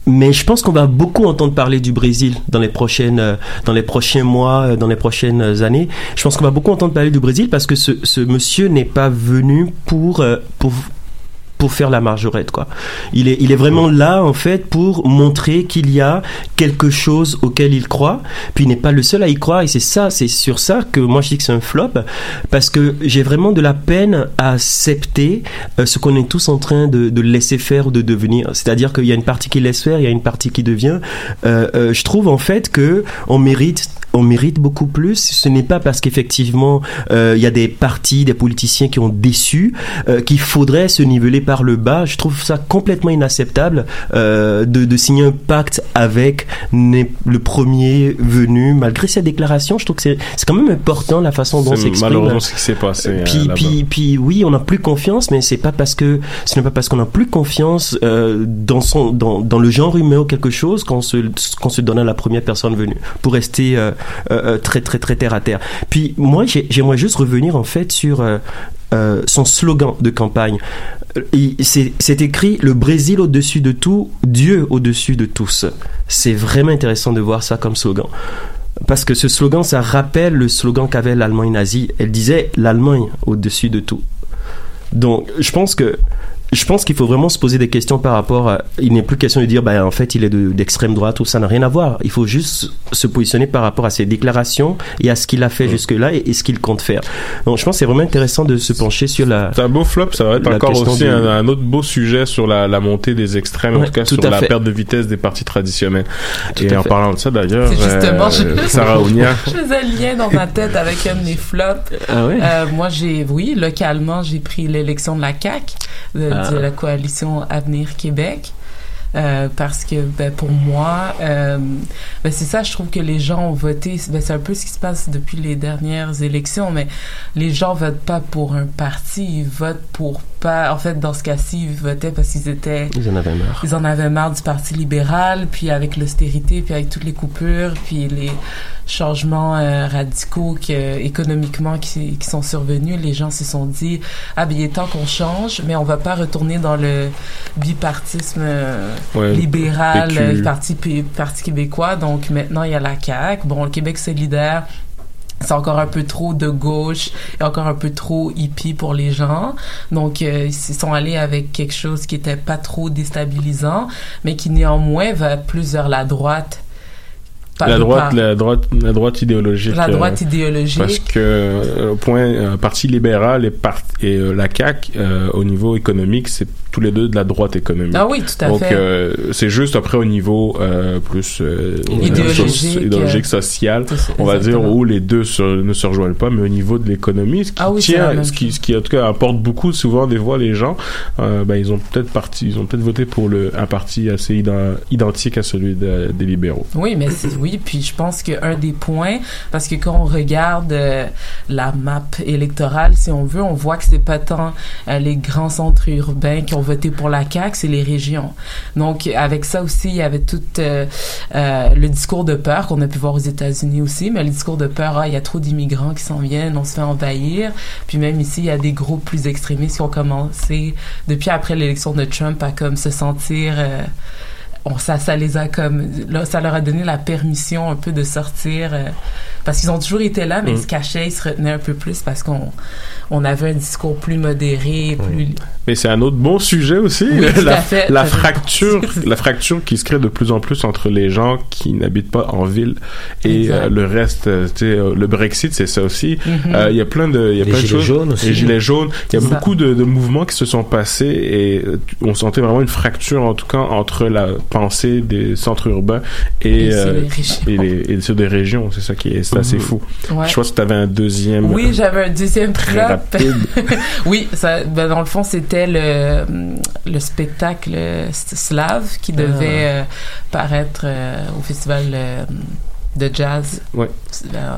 Speaker 4: mais je pense qu'on va beaucoup entendre parler du Brésil dans les prochaines, euh, dans les prochains mois, dans les prochaines années. Je pense qu'on va beaucoup entendre parler du Brésil parce que ce, ce monsieur n'est pas venu pour, pour pour faire la margerette quoi. Il est il est vraiment là en fait pour montrer qu'il y a quelque chose auquel il croit. Puis il n'est pas le seul à y croire et c'est ça c'est sur ça que moi je dis que c'est un flop parce que j'ai vraiment de la peine à accepter euh, ce qu'on est tous en train de, laisser faire ou de devenir. C'est-à-dire qu'il y a une partie qui laisse faire, il y a une partie qui devient. Euh, euh, je trouve en fait que on mérite on mérite beaucoup plus. Ce n'est pas parce qu'effectivement euh, il y a des partis, des politiciens qui ont déçu euh, qu'il faudrait se niveler par le bas. Je trouve ça complètement inacceptable euh, de, de signer un pacte avec le premier venu. Malgré ces déclarations, je trouve que c'est quand même important la façon dont s'exprime.
Speaker 1: malheureusement ce qui s'est passé.
Speaker 4: Puis, puis, puis, oui, on n'a plus confiance, mais c'est pas parce que ce n'est pas parce qu'on n'a plus confiance dans son, dans, dans le genre humain ou quelque chose qu'on se, qu'on se donne à la première personne venue. Pour rester, euh, euh, très très très terre à terre. Puis moi, j'ai- j'aimerais juste revenir en fait sur euh, son slogan de campagne. C'est écrit le Brésil au-dessus de tout, Dieu au-dessus de tous. C'est vraiment intéressant de voir ça comme slogan. Parce que ce slogan, ça rappelle le slogan qu'avait l'Allemagne nazie. Elle disait l'Allemagne au-dessus de tout. Donc, je pense que je pense qu'il faut vraiment se poser des questions par rapport à. Il n'est plus question de dire, ben, en fait, il est de- d'extrême droite ou ça n'a rien à voir. Il faut juste se positionner par rapport à ses déclarations et à ce qu'il a fait jusque-là et, et ce qu'il compte faire. Donc, je pense que c'est vraiment intéressant de se pencher sur la.
Speaker 1: C'est un beau flop, ça va être encore aussi un, un autre beau sujet sur la, la montée des extrêmes, en tout cas
Speaker 4: tout
Speaker 1: sur la
Speaker 4: fait.
Speaker 1: perte de vitesse des partis traditionnels.
Speaker 4: Tout
Speaker 1: Et en
Speaker 4: fait.
Speaker 1: parlant de ça d'ailleurs, euh,
Speaker 5: je-
Speaker 1: Sarah <laughs> Ounia,
Speaker 5: Je faisais le lien dans ma tête avec un de mes flops.
Speaker 1: Ah ouais?
Speaker 5: Euh, moi, j'ai, oui, localement, j'ai pris l'élection de la CAQ, de,
Speaker 4: Ah.
Speaker 5: de la coalition Avenir Québec. Euh, parce que ben, pour moi, euh, ben, c'est ça, je trouve que les gens ont voté. Ben, c'est un peu ce qui se passe depuis les dernières élections, mais les gens votent pas pour un parti, ils votent pour pas. En fait, dans ce cas-ci, ils votaient parce qu'ils étaient
Speaker 4: Ils en avaient marre.
Speaker 5: ils en avaient marre du Parti libéral, puis avec l'austérité, puis avec toutes les coupures, puis les changements euh, radicaux que, économiquement qui, qui sont survenus, les gens se sont dit ah ben il est temps qu'on change, mais on va pas retourner dans le bipartisme euh,
Speaker 1: Ouais,
Speaker 5: libéral,
Speaker 1: PQ.
Speaker 5: euh, parti parti québécois. Donc maintenant il y a la CAQ, bon le Québec solidaire c'est encore un peu trop de gauche et encore un peu trop hippie pour les gens. Donc, euh, ils sont allés avec quelque chose qui était pas trop déstabilisant, mais qui néanmoins va plus vers la droite.
Speaker 1: La droite,
Speaker 5: pas-
Speaker 1: la droite, la droite idéologique.
Speaker 5: La droite
Speaker 1: euh,
Speaker 5: idéologique.
Speaker 1: Parce que euh, au point, euh, parti libéral et, part- et euh, la CAC euh, au niveau économique, c'est tous les deux de la droite économique.
Speaker 5: Ah oui, tout à
Speaker 1: Donc,
Speaker 5: fait.
Speaker 1: euh, c'est juste après au niveau euh, plus euh,
Speaker 5: Idéologique,
Speaker 1: idéologique, social, on va dire où les deux se- ne se rejoignent pas, mais au niveau de l'économie, ce qui
Speaker 5: Ah oui,
Speaker 1: tient, ce qui, ce qui en tout cas apporte beaucoup souvent des voix les gens, euh, ben ils ont peut-être parti, ils ont peut-être voté pour le un parti assez ident- identique à celui de- des libéraux.
Speaker 5: Oui, mais oui, puis je pense qu'un des points, parce que quand on regarde euh, la map électorale, si on veut, on voit que c'est pas tant euh, les grands centres urbains qui ont voté pour la CAQ, c'est les régions. Donc, avec ça aussi, il y avait tout euh, le discours de peur qu'on a pu voir aux États-Unis aussi, mais le discours de peur, ah, il y a trop d'immigrants qui s'en viennent, on se fait envahir. Puis même ici, il y a des groupes plus extrémistes qui ont commencé, depuis après l'élection de Trump, à comme se sentir... on, ça, ça les a comme, ça leur a donné la permission un peu de sortir, euh, parce qu'ils ont toujours été là, mais
Speaker 1: Mm.
Speaker 5: ils se cachaient, ils se retenaient un peu plus parce qu'on, on avait un discours plus modéré, plus,
Speaker 1: Mais c'est un autre bon sujet aussi,
Speaker 5: Oui, <laughs> tout
Speaker 1: la,
Speaker 5: à fait.
Speaker 1: la fracture, <laughs> la fracture qui se crée de plus en plus entre les gens qui n'habitent pas en ville et euh, le reste. euh, euh, le Brexit, c'est ça aussi.
Speaker 5: Mhm.
Speaker 1: Euh, Il y a plein de, il y a
Speaker 6: Les
Speaker 1: plein de
Speaker 6: gilets
Speaker 1: choses.
Speaker 6: jaunes aussi.
Speaker 1: Les gilets jaunes. Il y a
Speaker 5: ça.
Speaker 1: beaucoup de, de mouvements qui se sont passés et on sentait vraiment une fracture en tout cas entre la pensée des centres urbains et
Speaker 5: Et
Speaker 1: euh, et, les, et ceux des régions. C'est ça qui est, c'est assez fou.
Speaker 5: Ouais.
Speaker 1: Je pense que tu avais un deuxième.
Speaker 5: Oui, j'avais un deuxième
Speaker 1: Très
Speaker 5: flop.
Speaker 1: rapide. <laughs>
Speaker 5: oui, ça, ben, dans le fond, c'était le, le spectacle slave qui
Speaker 1: Ah.
Speaker 5: devait euh, paraître euh, au festival euh, de jazz
Speaker 1: Ouais.
Speaker 5: euh,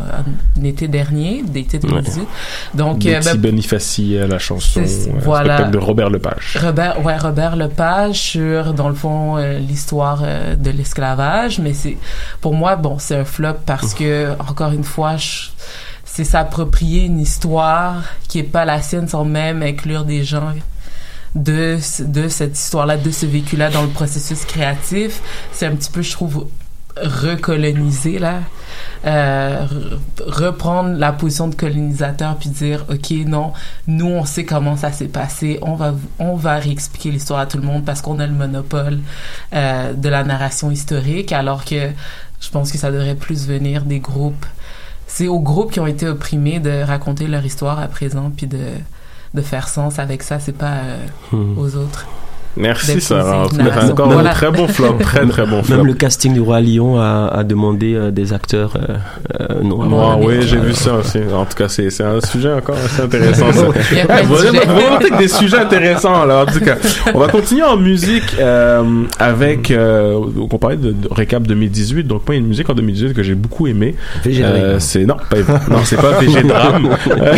Speaker 5: en été dernier, d'été 2018. Donc,
Speaker 1: Des
Speaker 5: euh, ben,
Speaker 1: Bonifaci à la chanson, euh,
Speaker 5: voilà.
Speaker 1: spectacle de Robert Lepage.
Speaker 5: Robert, ouais, Robert Lepage sur, dans le fond, euh, l'histoire euh, de l'esclavage. Mais c'est, pour moi, bon, c'est un flop parce que, encore une fois, je- c'est s'approprier une histoire qui est pas la sienne sans même inclure des gens de, de cette histoire-là, de ce vécu-là dans le processus créatif. C'est un petit peu, je trouve, recoloniser là euh, re- reprendre la position de colonisateur puis dire ok non nous on sait comment ça s'est passé on va on va réexpliquer l'histoire à tout le monde parce qu'on a le monopole euh, de la narration historique alors que je pense que ça devrait plus venir des groupes c'est aux groupes qui ont été opprimés de raconter leur histoire à présent puis de de faire sens avec ça c'est pas euh,
Speaker 4: Hmm.
Speaker 5: aux autres
Speaker 1: Merci Sarah. encore
Speaker 5: Voilà.
Speaker 1: un très bon flop, <laughs> très très bon flop.
Speaker 4: Même le casting du Roi Lion a, a demandé euh, des acteurs euh, euh, noirs.
Speaker 1: Oui, j'ai vu ça aussi. En tout cas, c'est c'est un sujet encore assez intéressant. Ça. <laughs> <laughs>
Speaker 5: De
Speaker 1: avec des sujets intéressants. Alors, en tout cas, on va continuer en musique euh, avec. Euh, donc on parlait de, de récap 2018. Donc moi, il y a une musique en 2018 que j'ai beaucoup aimée. Euh, c'est non, pas non, c'est pas. Euh,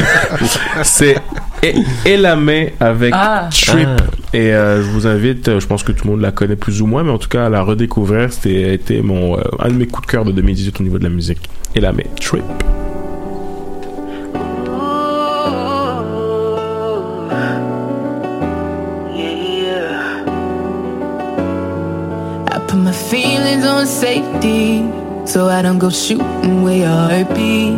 Speaker 1: c'est E- Elamé avec
Speaker 5: Ah.
Speaker 1: Trip.
Speaker 4: Ah.
Speaker 1: Et euh, je vous invite, euh, je pense que tout le monde la connaît plus ou moins, mais en tout cas à la redécouvrir. C'était été mon euh, un de mes coups de cœur de 2018 au niveau de la musique. Elamé Trip.
Speaker 8: I put my feelings on safety so I don't go shooting where your heart be.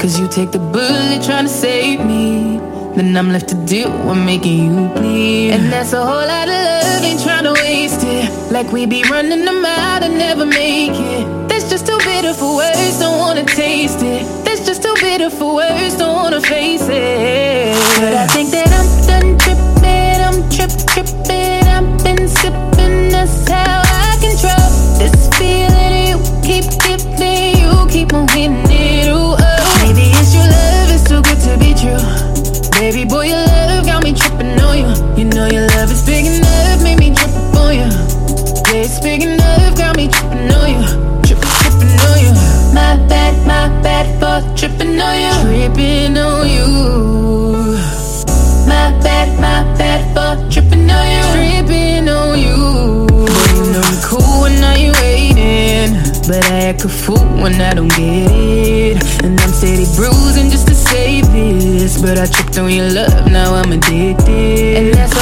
Speaker 8: Cause you take the bullet trying to save me. Then I'm left to deal with making you bleed. And that's a whole lot of love, ain't trying to waste it. Like we be running them out and never make it. That's just too bitter for words, don't wanna taste it. That's just too bitter for words, don't wanna face it. But I act a fool when I don't get it. And I'm bruising just to save this. But I tripped on your love, now I'm a and. That's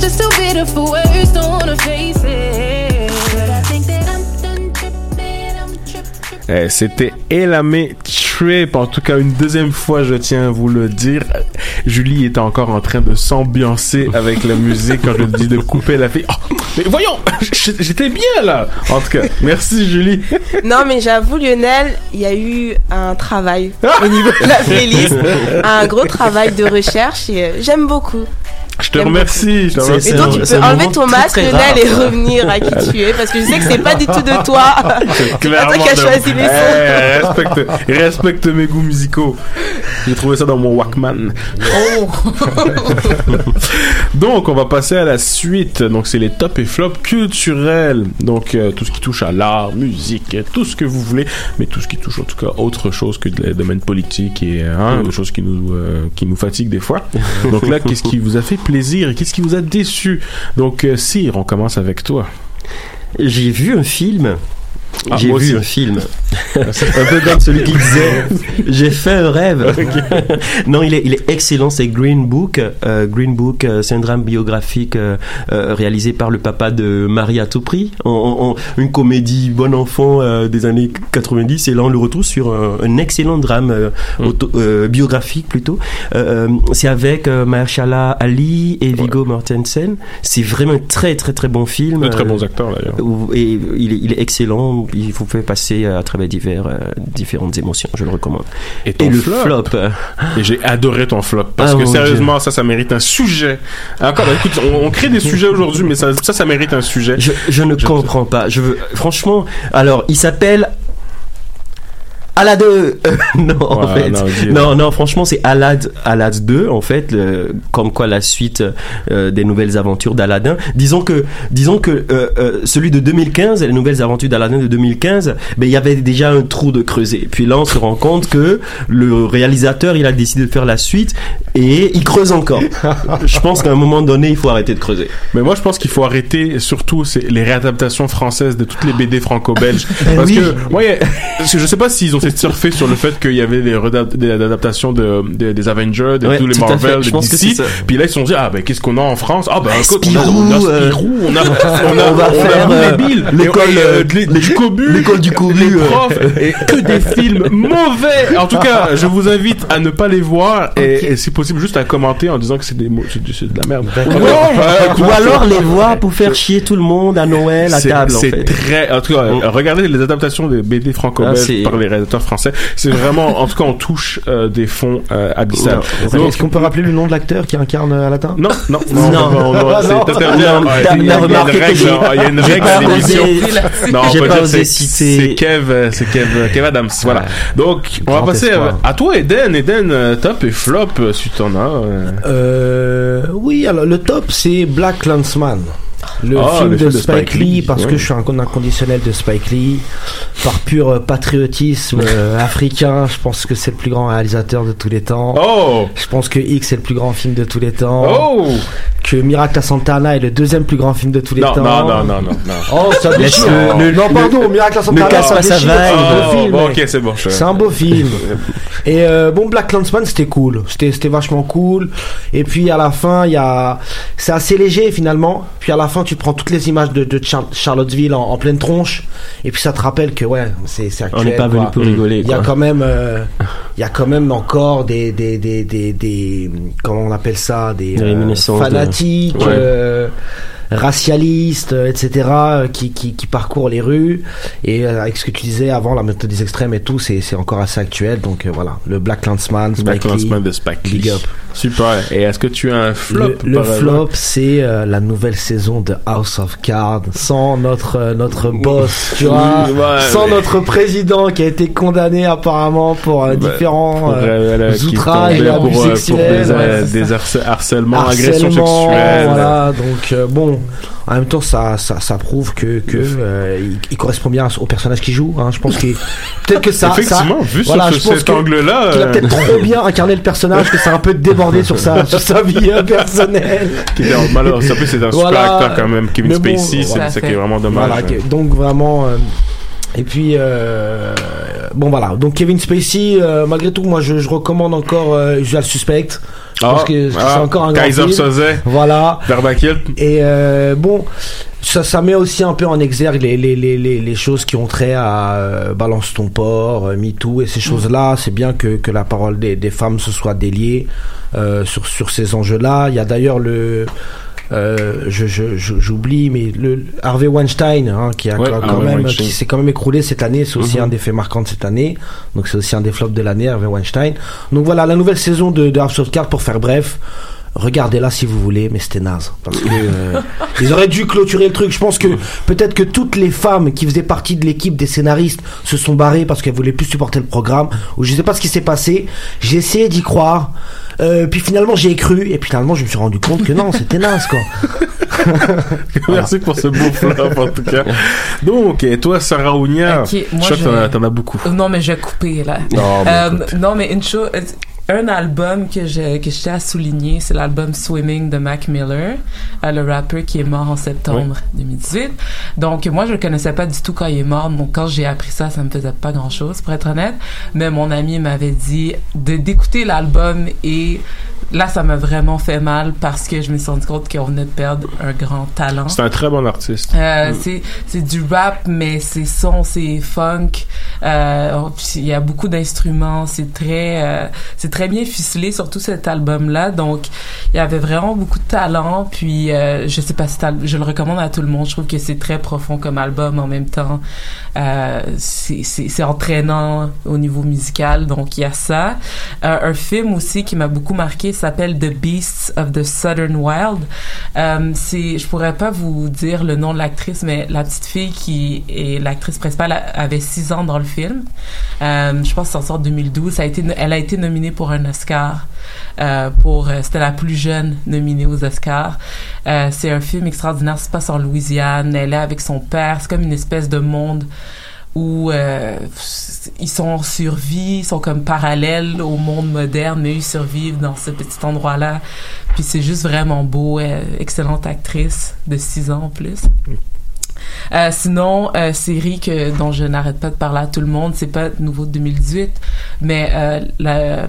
Speaker 8: just too.
Speaker 1: Eh, C'était Elamé Trip. En tout cas, une deuxième fois, je tiens à vous le dire. Julie était encore en train de s'ambiancer avec la musique quand je lui dis de couper la fille. Oh, mais voyons, <laughs> j'étais bien là. En tout cas, merci Julie. <laughs>
Speaker 3: Non, mais j'avoue, Lionel, il y a eu un travail au niveau de la playlist, un gros travail de recherche et euh, j'aime beaucoup.
Speaker 1: Je te remercie. Je te remercie.
Speaker 3: Et donc, tu peux enlever ton masque, Lionel, et revenir à qui tu es, parce que je sais que c'est pas du tout de toi. <laughs> C'est pas toi qui as choisi les sons.
Speaker 1: Eh, respecte, respecte mes goûts musicaux. J'ai trouvé ça dans mon Walkman.
Speaker 3: Oh. <laughs>
Speaker 1: Donc, on va passer à la suite. Donc, c'est les top et flop culturels. Donc, euh, tout ce qui touche à l'art, musique, tout ce que vous voulez, mais tout ce qui touche en tout cas autre chose que le domaine politique et hein, des choses qui nous euh, qui nous fatiguent des fois. <laughs> Donc là, qu'est-ce qui vous a fait plaisir et qu'est-ce qui vous a déçu? Donc, euh, Cyr, on commence avec toi.
Speaker 4: J'ai vu un film.
Speaker 1: Ah,
Speaker 4: J'ai vu
Speaker 1: aussi.
Speaker 4: un film. <laughs> un peu comme celui qui disait <laughs> J'ai fait un rêve. <laughs> non, il est, il est excellent. C'est Green Book. Euh, Green Book, euh, c'est un drame biographique euh, réalisé par le papa de Marie à tout prix. Une comédie bon enfant des années 90. Et là, on le retrouve sur un, un excellent drame auto- euh, biographique plutôt. C'est avec Mahershala Ali et Viggo Mortensen. C'est vraiment un très très très bon film.
Speaker 1: De très bons acteurs d'ailleurs.
Speaker 4: Et il est, il est excellent. Il vous fait passer à travers divers, euh, différentes émotions. Je le recommande.
Speaker 1: Et ton
Speaker 4: le
Speaker 1: flop,
Speaker 4: euh,
Speaker 1: Et j'ai adoré ton flop parce
Speaker 4: Ah,
Speaker 1: que sérieusement, ça, ça mérite un sujet. Encore, bah, écoute, on, on crée des sujets aujourd'hui, mais ça, ça, ça mérite un sujet.
Speaker 4: Je, je ne comprends pas. Je veux, franchement, alors, il s'appelle. Alad 2 <laughs> Non, en fait.
Speaker 1: non,
Speaker 4: Non, franchement, c'est Alad, Alad 2, en fait, le- comme quoi la suite euh, des nouvelles aventures d'Aladin. Disons que, disons que euh, euh, celui de 2015, les nouvelles aventures d'Aladin de 2015, ben, il y avait déjà un trou de creuser. Puis là, on se rend compte que le réalisateur, il a décidé de faire la suite et il creuse encore. <laughs> Je pense qu'à un moment donné, il faut arrêter de creuser.
Speaker 1: Mais moi, je pense qu'il faut arrêter surtout c'est les réadaptations françaises de toutes les BD franco-belges.
Speaker 4: Ben <laughs>
Speaker 1: parce
Speaker 4: oui.
Speaker 1: que, ouais, parce que je sais pas s'ils ont surfé sur le fait qu'il y avait des, adaptations de, de- des Avengers, de
Speaker 4: Ouais,
Speaker 1: tous les. Marvel, de DC.
Speaker 4: c'est.
Speaker 1: Puis là, ils se sont dit, ah, ben, qu'est-ce qu'on a en France? Ah, ben, écoute, on a-
Speaker 4: Spirou,
Speaker 1: on a,
Speaker 4: euh,
Speaker 1: Spirou, on a, <laughs> on a,
Speaker 4: on va faire, euh, l'école,
Speaker 1: et,
Speaker 4: euh,
Speaker 1: du Cobu,
Speaker 4: l'école du Cobu,
Speaker 1: les profs, et que des films mauvais. En tout cas, je vous invite à ne pas les voir et, et si possible, juste à commenter en disant que c'est des c'est c'est de la merde.
Speaker 4: Ou alors les voir pour faire chier tout le monde à Noël à
Speaker 1: c'est-
Speaker 4: table.
Speaker 1: C'est très, en tout cas, euh, regardez les adaptations des BD
Speaker 4: Ah,
Speaker 1: franco-belges
Speaker 4: c'est-
Speaker 1: par les réalisateurs français. C'est vraiment, en tout cas, on touche euh, des fonds euh. Donc-
Speaker 6: Est-ce qu'on peut rappeler le nom de l'acteur qui incarne euh, Aladdin?
Speaker 1: Non, non,
Speaker 4: Non.
Speaker 1: non, non, c'est-
Speaker 6: Non.
Speaker 4: Non,
Speaker 1: ouais,
Speaker 4: t'as-
Speaker 1: il y a- une règle, il y a une règle à l'émission. Non, on peut dire c'est-
Speaker 4: citer.
Speaker 1: C'est Kev, euh, c'est Kev, Kev Adams, voilà. Donc, on va passer à, toi, Eden. Eden, top et flop, si t'en as. euh.
Speaker 6: Euh, oui, alors le top c'est Black Landsman. Le,
Speaker 1: Ah,
Speaker 6: film,
Speaker 1: le
Speaker 6: de
Speaker 1: film
Speaker 6: Spike,
Speaker 1: Spike
Speaker 6: Lee,
Speaker 1: Lee,
Speaker 6: parce
Speaker 1: ouais.
Speaker 6: que je suis un inconditionnel de Spike Lee. Par pur euh, patriotisme <laughs> euh, africain, je pense que c'est le plus grand réalisateur de tous les temps.
Speaker 1: Oh!
Speaker 6: Je pense que X est le plus grand film de tous les temps.
Speaker 1: Oh!
Speaker 6: Que Miracle à Santana est le deuxième plus grand film de tous les
Speaker 1: Non,
Speaker 6: temps.
Speaker 1: non, non, non, non, non.
Speaker 6: Oh, ça déchire.
Speaker 1: le- le-
Speaker 6: non,
Speaker 1: le-
Speaker 6: pardon, Miracle à Santana,
Speaker 1: casse
Speaker 6: ça déchire,
Speaker 1: veille.
Speaker 6: c'est un beau
Speaker 1: Oh,
Speaker 6: film.
Speaker 1: bon, ok, c'est bon, je-
Speaker 6: C'est un beau film. <laughs> Et euh, bon, Black Landsman, c'était cool. C'était, c'était vachement cool. Et puis à la fin, il y a, c'est assez léger finalement. Puis à la fin, tu prends toutes les images de, de Char- Charlottesville en, en pleine tronche. Et puis ça te rappelle que ouais, c'est, c'est actuel.
Speaker 4: On n'est pas
Speaker 6: quoi.
Speaker 4: venu pour rigoler,
Speaker 6: Il y a quand même, euh, il y a quand même encore des, des, des, des, des- comment on appelle ça, des
Speaker 4: Des
Speaker 6: euh,
Speaker 4: de-
Speaker 6: fanatiques.
Speaker 4: Ouais.
Speaker 6: euh, racialistes, euh, etc., euh, qui, qui, qui parcourent les rues. Et euh, avec ce que tu disais avant, la méthode des extrêmes et tout, c'est c'est encore assez actuel. Donc euh, voilà, le Black Landsman,
Speaker 1: Black Landsman de Spike Lee.
Speaker 6: Big up.
Speaker 1: Super. Et est-ce que tu as un flop
Speaker 6: Le, flop, c'est euh, la nouvelle saison de House of Cards, sans notre euh, notre boss, tu vois,
Speaker 1: ouais,
Speaker 6: sans notre président qui a été condamné apparemment pour
Speaker 1: Bah,
Speaker 6: différents
Speaker 1: pour,
Speaker 6: outrages et
Speaker 1: tombait
Speaker 6: abus
Speaker 1: pour, des,
Speaker 6: ouais,
Speaker 1: des harcèlements, agressions sexuelles.
Speaker 6: Voilà, donc euh, bon, en même temps, ça, ça, ça prouve que, que euh, il, il correspond bien au personnage qu'il joue. Hein. Je pense que <laughs> peut-être que ça,
Speaker 1: Effectivement,
Speaker 6: ça,
Speaker 1: vu
Speaker 6: voilà,
Speaker 1: sur
Speaker 6: je pense
Speaker 1: cet angle-là,
Speaker 6: qu'il a
Speaker 1: euh,
Speaker 6: peut-être trop bien <laughs> incarné le personnage, que ça a un peu débordé sur sa, sur sa vie euh, personnelle.
Speaker 1: Qui était en- malheur, ça peut, c'est un super
Speaker 6: Voilà.
Speaker 1: acteur quand même. Kevin
Speaker 6: bon,
Speaker 1: Spacey, c'est ça qui est vraiment dommage.
Speaker 6: Voilà, donc vraiment. euh, et puis euh, bon voilà. Donc Kevin Spacey, euh, malgré tout, moi je, je recommande encore euh, Usual Suspect. Je
Speaker 1: Ah,
Speaker 6: pense que
Speaker 1: ah,
Speaker 6: c'est encore un grand
Speaker 1: Kaiser. Soze.
Speaker 6: Voilà. Et euh, bon, ça, ça met aussi un peu en exergue les, les, les, les, les choses qui ont trait à euh, Balance ton port, euh, MeToo et ces choses-là. C'est bien que, que la parole des, des femmes se soit déliée euh, sur, sur ces enjeux-là. Il y a d'ailleurs le... Euh, je, je, je- j'oublie, mais le Harvey Weinstein, hein, qui a
Speaker 1: Ouais,
Speaker 6: quand même,
Speaker 1: Weinstein.
Speaker 6: qui s'est quand même écroulé cette année, c'est aussi
Speaker 1: Mhm.
Speaker 6: un des faits marquants de cette année. Donc c'est aussi un des flops de l'année, Harvey Weinstein. Donc voilà, la nouvelle saison de, de House of Cards, pour faire bref, regardez-la si vous voulez, mais c'était naze. Parce que euh, ils auraient dû clôturer le truc. Je pense que peut-être que toutes les femmes qui faisaient partie de l'équipe des scénaristes se sont barrées parce qu'elles voulaient plus supporter le programme. Ou je sais pas ce qui s'est passé. J'ai essayé d'y croire. Euh, puis finalement j'y ai cru et puis finalement je me suis rendu compte que non c'était naze quoi. <laughs>
Speaker 1: Merci pour ce beau flop en tout cas. Donc, et toi, Sarah Ounia,
Speaker 5: Ok,
Speaker 1: je sais que t'en as- beaucoup.
Speaker 5: Non, mais je vais couper, là.
Speaker 1: Non, mais
Speaker 5: Euh, non, mais une chose, un album que je, que je tiens à souligner, c'est l'album Swimming de Mac Miller, euh, le rappeur qui est mort en septembre 2018. Donc, moi, je le connaissais pas du tout quand il est mort. Donc, quand j'ai appris ça, ça me faisait pas grand chose, pour être honnête. Mais mon ami m'avait dit de, d'écouter l'album et là, ça m'a vraiment fait mal parce que je me suis rendu compte qu'on venait de perdre un grand talent.
Speaker 1: C'est un très bon artiste.
Speaker 5: Euh, c'est c'est du rap mais c'est son c'est funk euh, il y a beaucoup d'instruments c'est très euh, c'est très bien ficelé surtout cet album là donc il y avait vraiment beaucoup de talent. Puis euh, je sais pas si je le recommande à tout le monde. Je trouve que c'est très profond comme album. En même temps euh, c'est entraînant au niveau musical. Donc il y a ça. Euh, un film aussi qui m'a beaucoup marqué s'appelle The Beasts of the Southern Wild. Euh, c'est je pourrais pas vous dire le nom de l'actrice mais la petite fille qui est l'actrice principale avait 6 ans dans le film. Euh, je pense que c'est en sort 2012 ça a été elle a été nominée pour un Oscar euh, pour euh, c'était la plus jeune nominée aux Oscars Euh, c'est un film extraordinaire ça se passe en Louisiane elle est avec son père c'est comme une espèce de monde où euh, ils sont en survie, ils sont comme parallèles au monde moderne, mais ils survivent dans ce petit endroit-là. Puis c'est juste vraiment beau, excellente actrice de 6 ans en plus. Euh, sinon, euh, série que dont je n'arrête pas de parler à tout le monde, c'est pas nouveau de 2018, mais euh, la,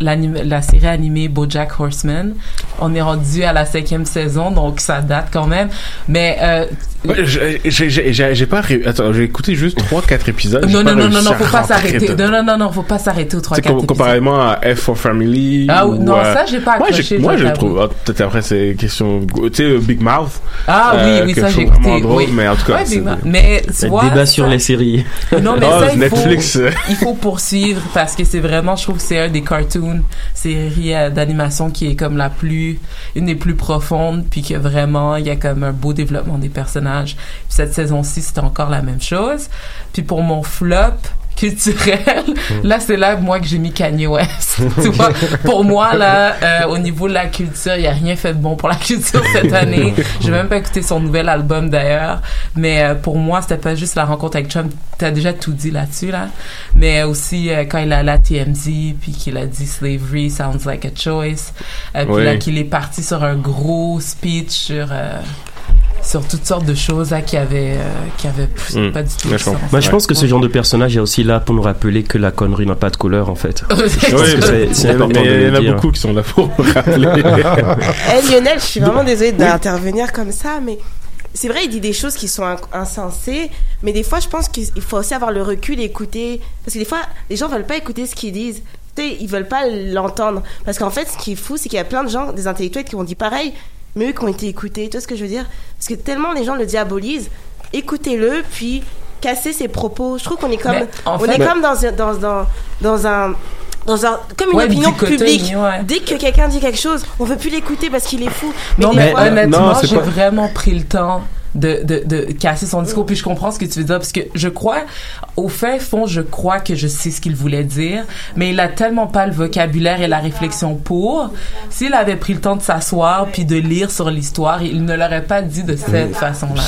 Speaker 5: la série animée BoJack Horseman. On est rendu à la cinquième saison, donc ça date quand même. Mais euh,
Speaker 1: Ouais, j'ai- pas ré- Attends, j'ai écouté juste 3-4 épisodes. j'ai
Speaker 5: non, non, non, non, non, faut pas s'arrêter. Non, non, non, non, faut pas s'arrêter aux trois quatre
Speaker 1: com-
Speaker 5: épisodes.
Speaker 1: comparément à F for Family.
Speaker 5: Ah,
Speaker 1: ou,
Speaker 5: non,
Speaker 1: euh,
Speaker 5: ça, j'ai pas accroché,
Speaker 1: Moi,
Speaker 5: je
Speaker 1: trouve. ah, Peut-être après, c'est question. Tu sais, Big Mouth.
Speaker 5: Ah oui,
Speaker 1: euh,
Speaker 5: oui, ça j'ai écouté.
Speaker 1: drôle,
Speaker 5: oui.
Speaker 1: mais en tout cas.
Speaker 5: Ouais, mais tu vois,
Speaker 4: débat
Speaker 5: ça-
Speaker 4: sur les séries.
Speaker 5: Non, mais
Speaker 1: Ah, <laughs>
Speaker 5: ça, il
Speaker 1: Netflix.
Speaker 5: faut, il faut poursuivre parce que c'est vraiment, je trouve que c'est un des cartoons, séries euh, d'animation qui est comme la plus, une des plus profondes, puis que vraiment, il y a comme un beau développement des personnages. Puis cette saison-ci, c'était encore la même chose. Puis pour mon flop, culturel, là c'est là moi que j'ai mis Kanye West. <laughs> tu vois, pour moi là, euh, au niveau de la culture, il y a rien fait de bon pour la culture cette année. J'ai même pas écouté son nouvel album d'ailleurs, mais euh, pour moi c'était pas juste la rencontre avec Trump. T'as déjà tout dit là-dessus là, mais aussi euh, quand il a la TMZ puis qu'il a dit slavery sounds like a choice, puis
Speaker 4: Oui.
Speaker 5: là qu'il est parti sur un gros speech sur sur toutes sortes de choses là qui avaient euh, qui avaient
Speaker 4: Mm.
Speaker 5: pas du tout de sens.
Speaker 4: Moi, je pense que ce genre de personnage est aussi là pour nous rappeler que la connerie n'a pas de couleur, en fait. <laughs> C'est- important
Speaker 1: il y en a
Speaker 4: dire.
Speaker 1: beaucoup qui sont là pour rappeler. <laughs>
Speaker 3: Eh, Lionel, je suis vraiment désolée d'intervenir comme ça, mais c'est vrai, il dit des choses qui sont insensées, mais des fois, je pense qu'il faut aussi avoir le recul et écouter. Parce que des fois, les gens veulent pas écouter ce qu'ils disent. Tu sais, ils veulent pas l'entendre. Parce qu'en fait, ce qui est fou, c'est qu'il y a plein de gens, des intellectuels qui ont dit pareil, mais eux qui ont été écoutés. Tu vois ce que je veux dire? Parce que tellement les gens le diabolisent, écoutez-le, puis cassez ses propos. Je trouve qu'on est comme, on
Speaker 5: fait-
Speaker 3: est comme dans, un- dans, dans, dans un dans un comme une
Speaker 5: Ouais,
Speaker 3: opinion
Speaker 5: dichotomie,
Speaker 3: publique.
Speaker 5: ouais.
Speaker 3: Dès que quelqu'un dit quelque chose, on veut plus l'écouter parce qu'il est fou. Mais
Speaker 5: non,
Speaker 3: des
Speaker 5: mais
Speaker 3: fois-
Speaker 5: honnêtement, j'ai vraiment pris le temps de, de, de casser son discours. Puis je comprends ce que tu veux dire parce que je crois, au fin fond, je crois que je sais ce qu'il voulait dire, mais il a tellement pas le vocabulaire et la réflexion pour. S'il avait pris le temps de s'asseoir puis de lire sur l'histoire, il ne l'aurait pas dit de cette façon-là.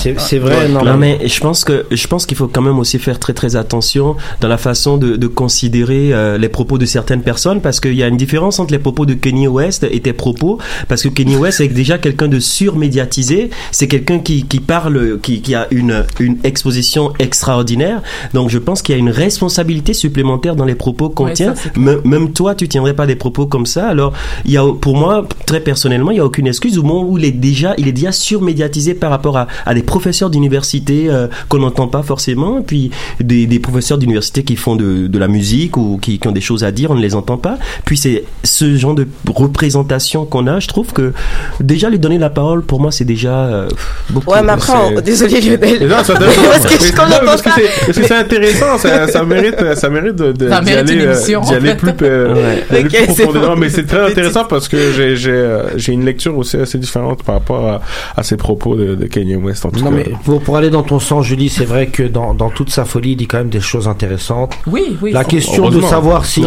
Speaker 4: non, mais je pense que je pense qu'il faut quand même aussi faire très très attention dans la façon de, de considérer euh, les propos de certaines personnes parce qu'il y a une différence entre les propos de Kanye West et tes propos parce que Kanye West est déjà quelqu'un de surmédiatisé, c'est quelqu'un qui, qui parle qui, qui a une une exposition extraordinaire. Donc je pense qu'il y a une responsabilité supplémentaire dans les propos qu'on
Speaker 5: Ouais,
Speaker 4: tient.
Speaker 5: ça,
Speaker 4: même toi, tu tiendrais pas des propos comme ça. Alors, il y a, pour moi, très personnellement, il y a aucune excuse au moment où il est déjà, il est déjà surmédiatisé par rapport à, à des professeurs d'université euh, qu'on n'entend pas forcément, et puis des, des professeurs d'université qui font de, de la musique ou qui, qui ont des choses à dire, on ne les entend pas. Puis c'est ce genre de représentation qu'on a. Je trouve que déjà lui donner la parole, pour moi, c'est déjà euh, beaucoup.
Speaker 3: Ouais, mais après, on- désolé Lionel.
Speaker 1: Mais non, <laughs> ça doit-
Speaker 3: parce que je
Speaker 1: mais-
Speaker 3: comprends
Speaker 1: non, c'est- parce que c'est intéressant, ça, ça <laughs> mérite, ça mérite de, de-
Speaker 5: Ça
Speaker 1: d'y
Speaker 5: mérite
Speaker 1: aller, euh,
Speaker 5: émission,
Speaker 1: d'y aller
Speaker 5: fait.
Speaker 1: plus, euh,
Speaker 4: Ouais.
Speaker 1: aller plus
Speaker 3: Ok, c'est
Speaker 1: profondément. Mais c'est très <laughs> intéressant parce que j'ai, j'ai, euh, j'ai une lecture aussi assez différente par rapport à, à ces propos de, de Kanye West, en tout
Speaker 6: Non
Speaker 1: cas.
Speaker 6: mais pour, pour aller dans ton sens, Julie, c'est vrai que dans, dans toute sa folie, il dit quand même des choses intéressantes.
Speaker 5: Oui, oui.
Speaker 6: La
Speaker 5: c'est-
Speaker 6: question de savoir si,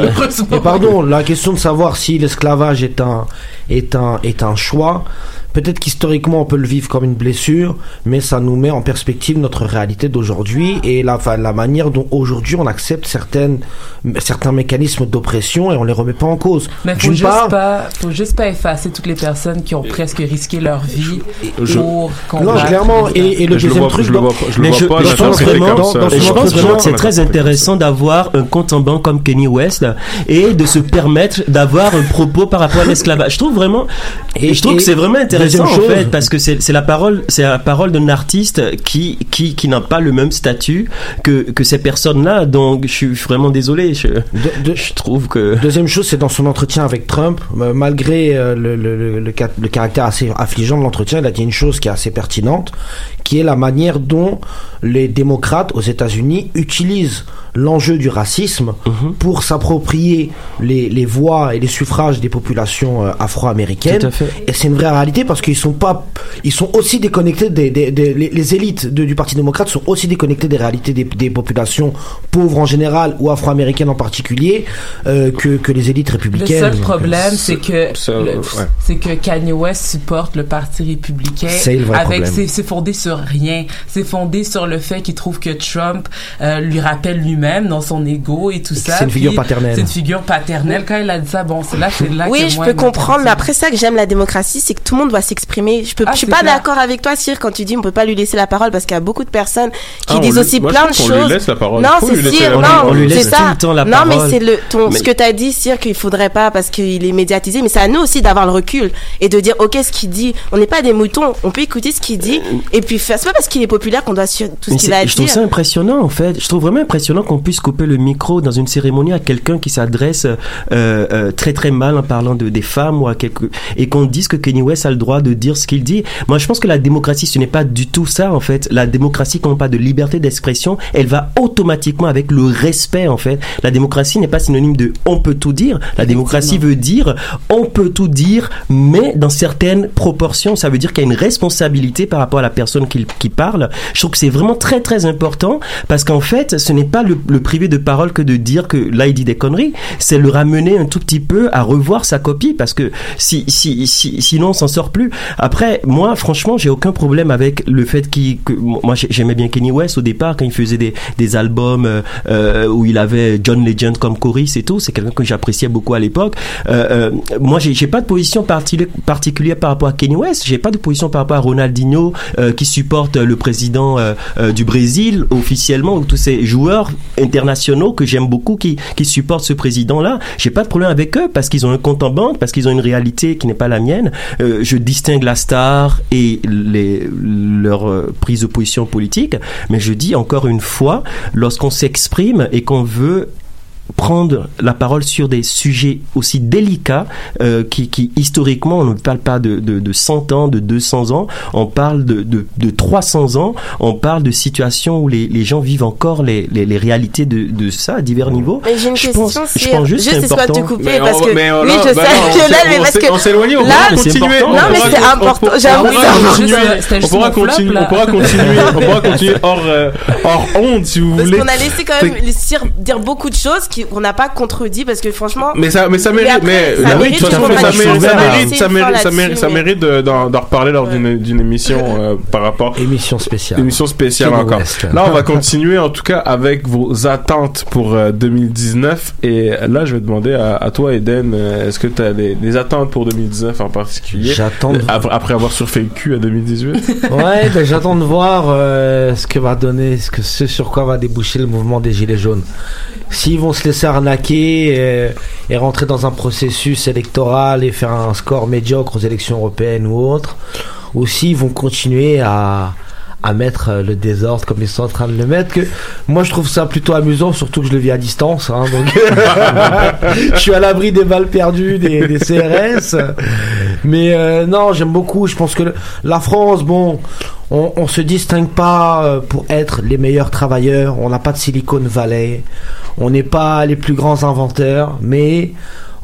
Speaker 6: pardon, la question de savoir si l'esclavage est un est un est un choix. Peut-être qu'historiquement on peut le vivre comme une blessure, mais ça nous met en perspective notre réalité d'aujourd'hui et la manière dont aujourd'hui on accepte certaines certains mécanismes d'oppression et on les remet pas en cause.
Speaker 5: Mais faut juste
Speaker 6: part,
Speaker 5: pas, faut juste pas effacer toutes les personnes qui ont presque risqué leur vie
Speaker 1: Je-
Speaker 5: pour
Speaker 6: non, clairement, et, et le deuxième
Speaker 1: vois-
Speaker 6: truc,
Speaker 1: je le
Speaker 6: dans-
Speaker 1: vois pas- je le
Speaker 4: Mais
Speaker 1: vois
Speaker 4: je, pense vraiment,
Speaker 1: comme
Speaker 6: dans-
Speaker 1: ça.
Speaker 6: dans
Speaker 4: et
Speaker 6: son
Speaker 4: je pense
Speaker 6: entretien,
Speaker 4: vraiment que c'est très intéressant d'avoir un compte en banque comme Kenny West et de se permettre d'avoir un propos par rapport à l'esclavage. Je trouve vraiment, et,
Speaker 6: Et-
Speaker 4: je trouve
Speaker 6: et
Speaker 4: que c'est vraiment intéressant
Speaker 6: deuxième
Speaker 4: en
Speaker 6: chose-
Speaker 4: fait parce que c'est la parole, c'est la parole d'un artiste qui qui qui n'a pas le même statut que que ces personnes-là. Donc je suis vraiment désolé. Je,
Speaker 6: de- de-
Speaker 4: je trouve que
Speaker 6: Deuxième chose, c'est dans son entretien avec Trump, euh, malgré euh, le, le, le, le ca- le caractère assez affligeant de l'entretien, il a dit une chose qui est assez pertinente, qui est la manière dont les démocrates aux États-Unis utilisent l'enjeu du racisme
Speaker 4: Mhm.
Speaker 6: pour s'approprier les, les voix et les suffrages des populations euh, afro-américaines. Et c'est une vraie réalité parce qu'ils sont pas, ils sont aussi déconnectés des, des, des- les, les élites de- du Parti démocrate sont aussi déconnectées des réalités des, des populations pauvres en général ou afro-américaines en particulier euh, que, que les élites
Speaker 5: Le
Speaker 6: républicaines.
Speaker 5: seul
Speaker 6: Donc,
Speaker 5: problème, c'est que le-
Speaker 1: ouais.
Speaker 5: c'est que Kanye West supporte le parti républicain.
Speaker 6: C'est le vrai
Speaker 5: avec
Speaker 6: problème.
Speaker 5: c'est fondé sur rien. C'est fondé sur le fait qu'il trouve que Trump euh, lui rappelle lui-même dans son ego et tout
Speaker 6: Et
Speaker 5: ça.
Speaker 6: c'est une figure paternelle.
Speaker 5: C'est une figure paternelle. Quand il a dit ça, bon, c'est là, c'est là
Speaker 3: Oui,
Speaker 5: que
Speaker 3: je
Speaker 5: moi,
Speaker 3: peux comprendre, mais après ça que j'aime la démocratie, c'est que tout le monde doit s'exprimer. Je peux,
Speaker 5: Ah,
Speaker 3: je suis pas d'accord avec toi, Cyr, quand tu dis on peut pas lui laisser la parole parce qu'il y a beaucoup de personnes qui
Speaker 1: Ah, on
Speaker 3: disent
Speaker 1: lui-
Speaker 3: aussi
Speaker 1: moi,
Speaker 3: plein de
Speaker 1: trouve qu'on lui
Speaker 3: choses.
Speaker 1: laisse la parole.
Speaker 3: Non, c'est Cyr,
Speaker 1: la
Speaker 3: non.
Speaker 4: On
Speaker 3: c'est
Speaker 4: laisse
Speaker 3: ça.
Speaker 4: tout le temps la
Speaker 3: non, mais c'est le ton,
Speaker 4: Mais-
Speaker 3: ce que t'as dit, Cyr, qu'il faudrait pas parce qu'il est médiatisé, mais c'est à nous aussi d'avoir le recul et de dire ok ce qu'il dit. On n'est pas des moutons, on peut écouter ce qu'il dit et puis faire. C'est pas parce qu'il est populaire qu'on doit suivre tout
Speaker 4: Mais
Speaker 3: ce qu'il a à
Speaker 4: je trouve ça impressionnant en fait. Je trouve vraiment impressionnant qu'on puisse couper le micro dans une cérémonie à quelqu'un qui s'adresse euh, euh, très très mal en parlant de des femmes ou à quelque et qu'on dise que Kanye West a le droit droit de dire ce qu'il dit. Moi, je pense que la démocratie, ce n'est pas du tout ça, en fait. La démocratie, quand on parle de liberté d'expression, elle va automatiquement avec le respect, en fait. La démocratie n'est pas synonyme de on peut tout dire. La démocratie veut dire on peut tout dire, mais dans certaines proportions. Ça veut dire qu'il y a une responsabilité par rapport à la personne qui, qui parle. Je trouve que c'est vraiment très, très important parce qu'en fait, ce n'est pas le, le privé de parole que de dire que là, il dit des conneries. C'est le ramener un tout petit peu à revoir sa copie parce que si, si, si, sinon, on s'en sort Après, moi, franchement, j'ai aucun problème avec le fait qu'il, que moi, j'ai- j'aimais bien Kenny West au départ quand il faisait des, des albums euh, euh, où il avait John Legend comme choriste et tout. C'est quelqu'un que j'appréciais beaucoup à l'époque. Euh, moi, j'ai pas de position parti- particulière par rapport à Kenny West. J'ai pas de position par rapport à Ronaldinho qui supporte le président du Brésil officiellement ou tous ces joueurs internationaux que j'aime beaucoup qui qui supportent ce président-là. J'ai pas de problème avec eux parce qu'ils ont un compte en banque, parce qu'ils ont une réalité qui n'est pas la mienne. Je distingue la star et les leur euh, prise de position politique, mais je dis encore une fois, lorsqu'on s'exprime et qu'on veut prendre la parole sur des sujets aussi délicats euh, qui, qui historiquement on ne parle pas de, de, de 100 ans, de 200 ans, on parle de, de, de 300 ans, on parle de situations où les, les gens vivent encore les, les, les réalités de, de ça à divers niveaux.
Speaker 3: Mais j'ai une
Speaker 4: je
Speaker 3: question,
Speaker 4: pense,
Speaker 3: c'est
Speaker 4: je pense juste,
Speaker 3: juste
Speaker 4: que
Speaker 3: excuse-moi de te couper parce que
Speaker 1: mais on-
Speaker 3: oui
Speaker 1: là,
Speaker 3: je
Speaker 1: bah
Speaker 3: sais
Speaker 1: non, on
Speaker 3: Lionel
Speaker 1: s'est-
Speaker 3: mais parce que
Speaker 1: on s'est éloigné, on
Speaker 3: là
Speaker 1: pourra continuer.
Speaker 3: non
Speaker 1: On
Speaker 3: mais c'est important j'avoue
Speaker 1: on pourra
Speaker 3: ça
Speaker 1: continuer-
Speaker 5: C'était
Speaker 1: on pourra continuer,
Speaker 5: là.
Speaker 1: on pourra continuer, on pourra <laughs> continuer hors euh, hors onde si vous
Speaker 3: parce
Speaker 1: voulez.
Speaker 3: qu'on a laissé quand même dire beaucoup de choses qui- qu'on n'a pas contredit parce que franchement
Speaker 1: Mais ça, mais ça mérite,
Speaker 3: après,
Speaker 1: mais
Speaker 3: ça mérite
Speaker 1: ça mérite, ça mérite, ça mérite, ça d'en reparler lors d'une d'une émission <laughs> euh, par rapport.
Speaker 6: Émission spéciale.
Speaker 1: Émission spéciale encore. Là, on va <laughs> continuer en tout cas avec vos attentes pour euh, 2019. Et là, je vais demander à, toi, Eden, euh, est-ce que tu as des, attentes pour 2019 en particulier?
Speaker 6: J'attends
Speaker 1: Euh, Après, avoir surfait le cul à 2018 <laughs>
Speaker 6: Ouais, ben, j'attends de voir euh, ce que va donner, ce, que, ce sur quoi va déboucher le mouvement des Gilets jaunes. S'ils vont se laisser arnaquer euh, et rentrer dans un processus électoral et faire un score médiocre aux élections européennes ou autres, ou s'ils vont continuer à, à mettre euh, le désordre comme ils sont en train de le mettre, que moi je trouve ça plutôt amusant, surtout que je le vis à distance. Hein, <laughs> je suis à l'abri des balles perdues, des, CRS. Mais euh, non, j'aime beaucoup. Je pense que la France, bon, on, on se distingue pas euh, pour être les meilleurs travailleurs. On n'a pas de Silicon Valley. On n'est pas les plus grands inventeurs, mais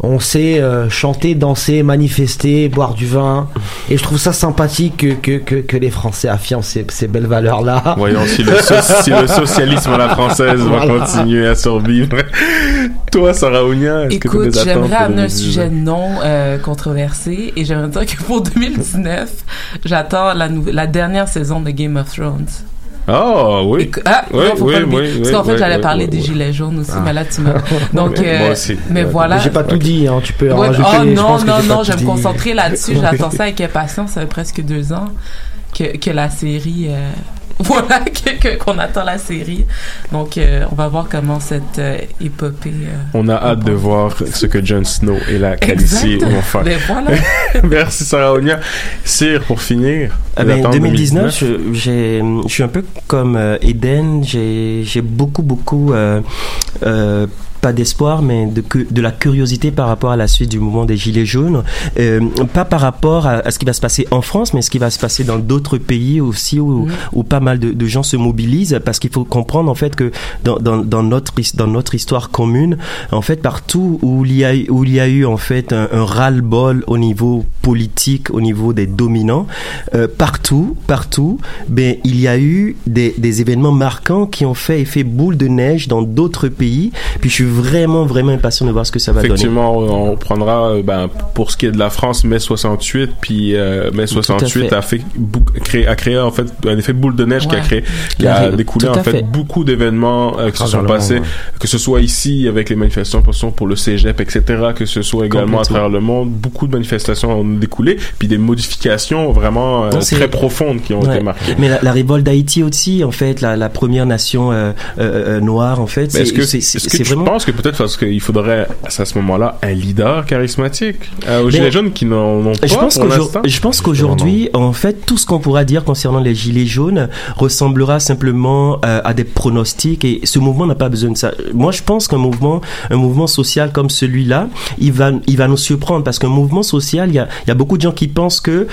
Speaker 6: on sait euh, chanter, danser, manifester, boire du vin. Et je trouve ça sympathique que, que, que, que les Français affirment ces, ces belles valeurs-là.
Speaker 1: Voyons si le, so- si le <laughs> socialisme à la française va continuer à survivre. Toi, Sarah Ounia, est-ce que tu as
Speaker 5: Écoute, j'aimerais amener un
Speaker 1: 2019?
Speaker 5: sujet non euh, controversé et j'aimerais dire que pour 2019, j'attends la, la dernière saison de Game of Thrones.
Speaker 1: Ah oui.
Speaker 5: Ah,
Speaker 1: Oui,
Speaker 5: non, faut
Speaker 1: oui,
Speaker 5: pas
Speaker 1: oui,
Speaker 5: Parce
Speaker 1: oui,
Speaker 5: qu'en fait, j'allais
Speaker 1: oui,
Speaker 5: parler
Speaker 1: oui,
Speaker 5: des gilets jaunes aussi,
Speaker 6: Ah.
Speaker 5: mais là, tu m'as. <laughs> Donc,
Speaker 1: Moi
Speaker 5: euh,
Speaker 1: aussi.
Speaker 5: mais voilà.
Speaker 6: J'ai pas tout dit, hein. tu peux en
Speaker 5: Ouais,
Speaker 6: rajouter.
Speaker 5: oh
Speaker 6: je
Speaker 5: non,
Speaker 6: pense
Speaker 5: non, non, je vais me concentrer <laughs> là-dessus. J'attends ça avec impatience. Ça fait presque deux ans que, que la série. euh, <laughs> voilà, qu'on attend la série. Donc, euh, on va voir comment cette euh, épopée. euh,
Speaker 1: On a hâte de voir ce que Jon Snow et la
Speaker 5: Exact.
Speaker 1: vont faire.
Speaker 5: Voilà.
Speaker 1: Merci Sarah Ounia. Sire, pour finir.
Speaker 4: Ah ben,
Speaker 1: attentes
Speaker 4: 2019, je, j'ai, je suis un peu comme euh, Eden. J'ai, j'ai beaucoup, beaucoup, euh, euh, pas d'espoir, mais de, de la curiosité par rapport à la suite du mouvement des Gilets jaunes. Euh, pas par rapport à, à ce qui va se passer en France, mais ce qui va se passer dans d'autres pays aussi où, où pas mal de, de gens se mobilisent parce qu'il faut comprendre en fait que dans, dans, dans, notre, dans notre histoire commune, en fait, partout où il y a, eu- où il y a eu en fait un, un ras-le-bol au niveau politique, au niveau des dominants, euh, partout, partout, ben, il y a eu des, des événements marquants qui ont fait effet boule de neige dans d'autres pays. Puis je suis vraiment, vraiment impatient de voir ce que ça va donner.
Speaker 1: Effectivement, on prendra euh, ben, pour ce qui est de la France mai 68, puis euh, mai
Speaker 4: Tout à
Speaker 1: 68
Speaker 4: fait.
Speaker 1: a fait bou- créé, a créé en fait un effet boule de neige qui a créé, qui a découlé en fait,
Speaker 4: fait.
Speaker 1: beaucoup d'événements euh, qui se sont passés,
Speaker 6: monde,
Speaker 1: que ce soit ici avec les manifestations pour le Cégep, etc., que ce soit également à travers le monde, beaucoup de manifestations ont découlé, puis des modifications vraiment euh, très profondes qui ont
Speaker 4: Ouais.
Speaker 1: été marquées.
Speaker 4: Mais la, la révolte d'Haïti aussi, en fait, la, la première nation euh, euh, euh, noire, en fait,
Speaker 1: est-ce que,
Speaker 4: c'est-
Speaker 1: est-ce
Speaker 4: c'est-
Speaker 1: que
Speaker 4: c'est
Speaker 1: tu
Speaker 4: vraiment.
Speaker 1: penses pense que peut-être parce qu'il faudrait à ce moment-là un leader charismatique euh, aux gilets jaunes qui n'en ont pas
Speaker 4: Je pense,
Speaker 1: pour l'instant?
Speaker 4: je pense qu'aujourd'hui, en fait, tout ce qu'on pourra dire concernant les gilets jaunes ressemblera simplement à des pronostics et ce mouvement n'a pas besoin de ça. Moi, je pense qu'un mouvement, un mouvement social comme celui-là, il va, il va nous surprendre parce qu'un mouvement social, il y a, il y a beaucoup de gens qui pensent que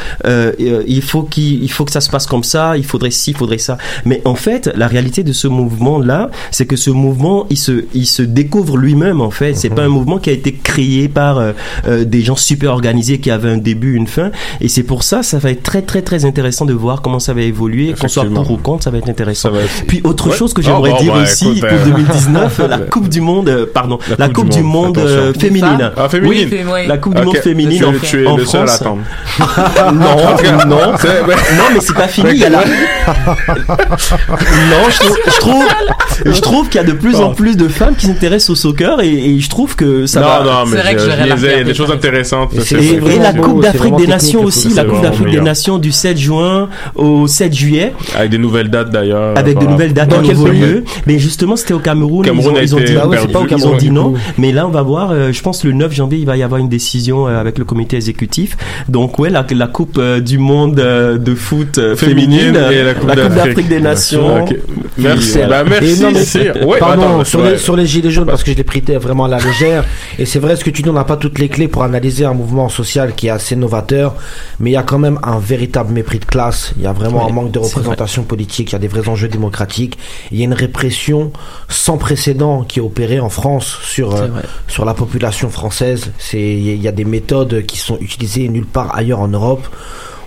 Speaker 4: il faut qu'il, il faut que ça se passe comme ça, il faudrait ci, il faudrait ça. Mais en fait, la réalité de ce mouvement-là, c'est que ce mouvement, il se, il se découvre lui-même. En fait, c'est pas un mouvement qui a été créé par euh, euh, des gens super organisés qui avaient un début, une fin. Et c'est pour ça, ça va être très, très, très intéressant de voir comment ça va évoluer. Qu'on soit pour ou contre, ça va être intéressant. Puis autre
Speaker 1: Ouais.
Speaker 4: chose que
Speaker 1: Oh,
Speaker 4: j'aimerais
Speaker 1: bon,
Speaker 4: dire
Speaker 1: bah,
Speaker 4: aussi
Speaker 1: écoute,
Speaker 4: pour
Speaker 1: euh,
Speaker 4: 2019, <laughs> la Coupe du Monde, euh, pardon, la, Coupe, du Monde, euh, féminine.
Speaker 1: Ah, féminine.
Speaker 4: Oui, la Coupe du Monde féminine
Speaker 1: tu es-
Speaker 4: en,
Speaker 1: tu es
Speaker 4: en
Speaker 1: le seul à
Speaker 4: France.
Speaker 1: attendre. <laughs>
Speaker 4: non, non,
Speaker 1: C'est- ouais.
Speaker 4: non, mais c'est pas fini. Il y a la... <laughs> non, je trouve, je trouve, je trouve qu'il y a de plus en plus de femmes qui s'intéressent au soccer et, et je trouve que ça
Speaker 1: non,
Speaker 4: va.
Speaker 1: non, mais je, je lisais, il y a des choses intéressantes.
Speaker 4: Et, la Coupe d'Afrique des Nations aussi, la Coupe d'Afrique des. Nations du 7 juin au 7 juillet.
Speaker 1: Avec des nouvelles dates d'ailleurs.
Speaker 4: Avec de nouvelles dates
Speaker 1: Dans
Speaker 4: à
Speaker 1: quel
Speaker 4: nouveau
Speaker 1: pays
Speaker 4: lieu. Mais justement, c'était au Cameroun.
Speaker 1: Cameroun
Speaker 4: ils ont, ils dit,
Speaker 1: Ah ouais, c'est pas au
Speaker 4: ils
Speaker 1: Cameroun,
Speaker 4: ont dit non. Mais là, on va voir. euh, je pense le 9 janvier, il va y avoir une décision euh, avec le comité exécutif. Donc ouais, la, la Coupe euh, du Monde euh, de foot euh,
Speaker 1: Féminine
Speaker 4: féminine,
Speaker 1: et la Coupe d'Afrique.
Speaker 4: des Nations.
Speaker 1: Ok.
Speaker 4: Puis,
Speaker 1: Merci.
Speaker 4: voilà.
Speaker 1: Bah, merci.
Speaker 6: Non, mais-.
Speaker 1: Ouais,
Speaker 6: pardon,
Speaker 1: attends,
Speaker 6: sur,
Speaker 1: ouais.
Speaker 6: les, sur les gilets jaunes, parce que je l'ai pris vraiment à la légère. Et c'est vrai, ce que tu dis, on n'a pas toutes les clés pour analyser un mouvement social qui est assez novateur. Mais il y a quand même un véritable mépris de classe. Il y a vraiment
Speaker 4: Ouais,
Speaker 6: un manque de représentation politique. Il y a des vrais enjeux démocratiques. Il y a une répression sans précédent qui est opérée en France sur, euh, sur la population française. Il y a des méthodes qui sont utilisées nulle part ailleurs en Europe.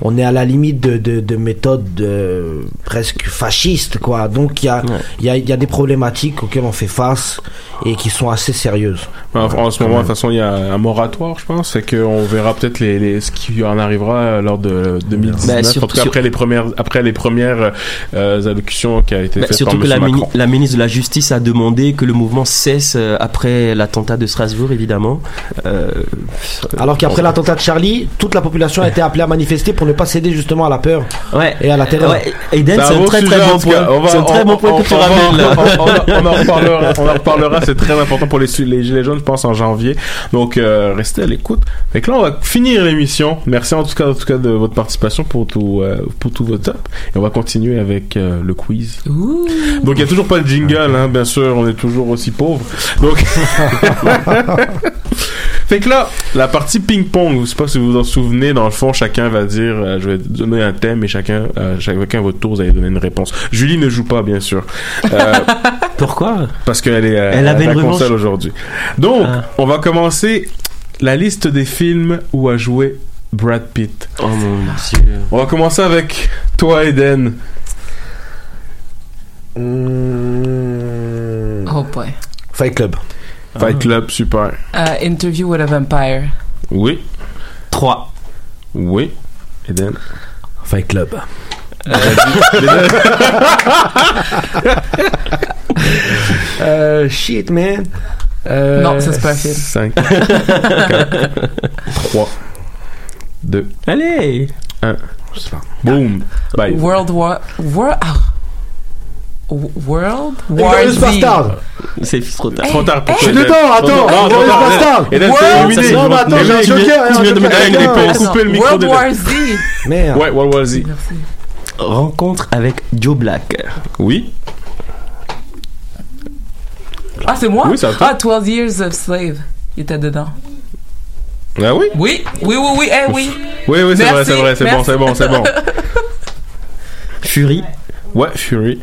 Speaker 6: On est à la limite de, de, de méthodes euh, presque fascistes, quoi. Donc il y a, il y, a, il y a des problématiques auxquelles on fait face et qui sont assez sérieuses.
Speaker 1: En, en ce moment, de toute façon, il y a un moratoire, je pense. C'est qu'on verra peut-être les, les, ce qui en arrivera euh, lors de 2019.
Speaker 4: Bah, sur-
Speaker 1: en tout cas,
Speaker 4: sur-
Speaker 1: après les premières, après les premières euh, allocutions qui a été
Speaker 4: Bah,
Speaker 1: faites
Speaker 4: surtout
Speaker 1: par
Speaker 4: que
Speaker 1: M.
Speaker 4: la, mini-
Speaker 1: Macron.
Speaker 4: la ministre de la Justice a demandé que le mouvement cesse euh, après l'attentat de Strasbourg, évidemment. Euh,
Speaker 6: Alors qu'après l'attentat de Charlie, toute la population a été appelée à manifester pour ne pas céder justement à la peur
Speaker 4: ouais.
Speaker 6: et à la terreur.
Speaker 4: Ouais, Eden,
Speaker 1: C'est
Speaker 4: c'est
Speaker 1: un
Speaker 4: très
Speaker 1: sujet,
Speaker 4: très bon point. C'est un très
Speaker 1: on-
Speaker 4: bon point
Speaker 1: on-
Speaker 4: que tu
Speaker 1: on
Speaker 4: ramènes
Speaker 1: on- on- on en reparlera, on en reparlera, c'est très important pour les, les Gilets jaunes, je pense, en janvier. Donc, euh, restez à l'écoute. Fait que là, on va finir l'émission. Merci en tout cas, en tout cas de votre participation pour tout, euh, pour tout votre top. Et on va continuer avec euh, le quiz. Donc, il n'y a toujours pas de jingle, hein, bien sûr, on est toujours aussi pauvres. Donc, <laughs> fait que là, la partie ping-pong, je sais pas si vous vous en souvenez, dans le fond, chacun va dire, euh, je vais donner un thème et chacun, euh, chacun à votre tour, vous allez donner une réponse. Julie ne joue pas, bien sûr. Euh, <laughs>
Speaker 4: Pourquoi?
Speaker 1: Parce qu'elle est, euh,
Speaker 4: Elle avait
Speaker 1: à la
Speaker 4: une
Speaker 1: console aujourd'hui. Donc,
Speaker 4: Ah.
Speaker 1: on va commencer la liste des films où a joué Brad Pitt.
Speaker 4: Oh mon dieu.
Speaker 1: On va commencer avec toi, Eden.
Speaker 5: Oh boy.
Speaker 6: Fight Club.
Speaker 1: Fight Club, super.
Speaker 5: Uh, interview with a Vampire.
Speaker 1: Oui.
Speaker 4: 3.
Speaker 1: Oui. Eden.
Speaker 6: Fight Club. <laughs> Euh, shit, man. Euh,
Speaker 5: Non, ça c'est pas <laughs> un film.
Speaker 1: 5, 4, 3, 2,
Speaker 4: Allez
Speaker 1: 1. Boom. Bye.
Speaker 5: World War. War. ah. World War Z.
Speaker 6: Bastard.
Speaker 4: C'est trop tard.
Speaker 1: Trop tard pour
Speaker 6: Je suis dedans, attends. Bastard.
Speaker 5: World-
Speaker 1: c'est éliminé.
Speaker 6: Non, mais attends, j'ai un
Speaker 1: Tu viens-
Speaker 6: joker,
Speaker 1: tu
Speaker 6: un
Speaker 1: viens de me
Speaker 6: joker.
Speaker 1: dire, il faut
Speaker 6: Attends.
Speaker 1: couper le micro
Speaker 5: World
Speaker 1: de
Speaker 5: War Z.
Speaker 6: Merde.
Speaker 1: Ouais, World War Z.
Speaker 4: Rencontre avec Joe Black.
Speaker 1: Oui.
Speaker 5: Ah, c'est moi?
Speaker 1: Oui, c'est à toi.
Speaker 5: Ah, 12 Years of Slave. Il était dedans.
Speaker 1: Ah oui?
Speaker 5: Oui, oui, oui, oui, eh oui.
Speaker 1: Oui, oui, c'est vrai, c'est vrai, c'est bon, c'est bon, c'est bon.
Speaker 4: Fury.
Speaker 1: Ouais, Fury.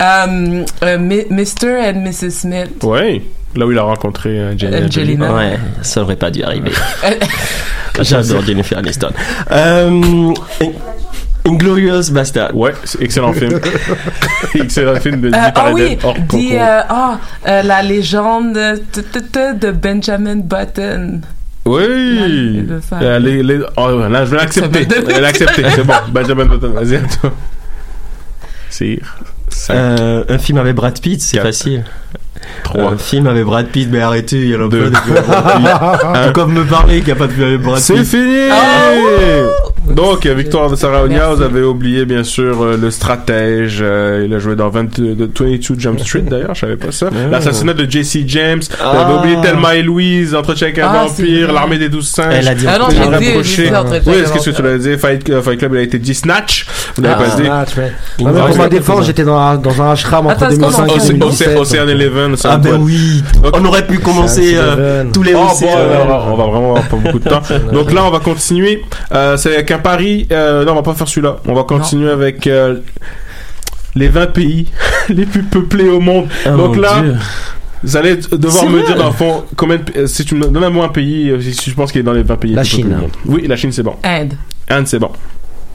Speaker 5: Um, uh, Mr. and Mrs. Smith.
Speaker 1: Ouais. Là où il a rencontré euh, Angelina.
Speaker 5: Angelina.
Speaker 4: Ouais, ça aurait pas dû arriver. <laughs> J'adore Jennifer Aniston. Euh, Inglorious Bastard.
Speaker 1: Ouais, c'est excellent film. <laughs> excellent film de
Speaker 5: Euh, ah oui,
Speaker 1: Eden, hors
Speaker 5: dit, euh, ah, euh, la légende t- t- t- de Benjamin Button.
Speaker 1: Oui. Euh, les, les... Oh, là, je vais l'accepter. Je vais l'accepter, c'est bon. Benjamin Button, vas-y à toi. Sire.
Speaker 4: Euh, un film avec Brad Pitt, c'est facile.
Speaker 1: trois.
Speaker 4: Un film avec Brad Pitt, mais arrêtez, il y a pas de Pourquoi vous <laughs> me parler qu'il n'y a pas de film avec Brad
Speaker 1: C'est
Speaker 4: Pitt
Speaker 1: fini! Donc, euh, victoire de Sarah Onia, vous avez oublié bien sûr euh, le stratège, euh, il a joué dans 20, de 22 Jump Street d'ailleurs, je savais pas ça. L'assassinat de Jesse James, vous avez
Speaker 4: Ah.
Speaker 1: oublié Thelma et Louise, Entretien avec un
Speaker 5: Ah,
Speaker 1: vampire, l'armée des douze singes.
Speaker 4: Elle a dit
Speaker 5: Ah non, j'ai dit- dit
Speaker 1: Oui, est-ce que tu l'as dit? Fight, euh, Fight Club, il a été dit Snatch. Vous l'avez
Speaker 6: Ah,
Speaker 1: pas dit?
Speaker 6: ah, mais
Speaker 4: me
Speaker 6: pour ma
Speaker 4: reste
Speaker 6: défense, j'étais dans, un- dans un ashram entre
Speaker 5: Attends, est-ce qu'on
Speaker 6: 2005
Speaker 5: en-
Speaker 6: et
Speaker 1: Océ-
Speaker 6: 2017.
Speaker 1: Océ- Océan
Speaker 6: donc,
Speaker 1: Eleven,
Speaker 4: Ah ben oui, on aurait pu commencer euh, tous les
Speaker 1: Oh,
Speaker 4: euh,
Speaker 1: on, va, vraiment avoir pas beaucoup de temps. <laughs> Donc là, on va continuer. Euh, c'est avec un pari. Euh, non, on va pas faire celui-là. On va continuer avec euh, les 20 pays <laughs> les plus peuplés au monde.
Speaker 4: Oh
Speaker 1: Donc là,
Speaker 4: Dieu.
Speaker 1: vous allez devoir me dire dans le fond combien. de- euh, si tu me donnes moi un pays, si je pense qu'il est dans les 20 pays les
Speaker 6: La
Speaker 1: plus peuplés
Speaker 6: Chine.
Speaker 1: Oui, la Chine, c'est bon.
Speaker 5: Inde.
Speaker 1: Inde, c'est bon.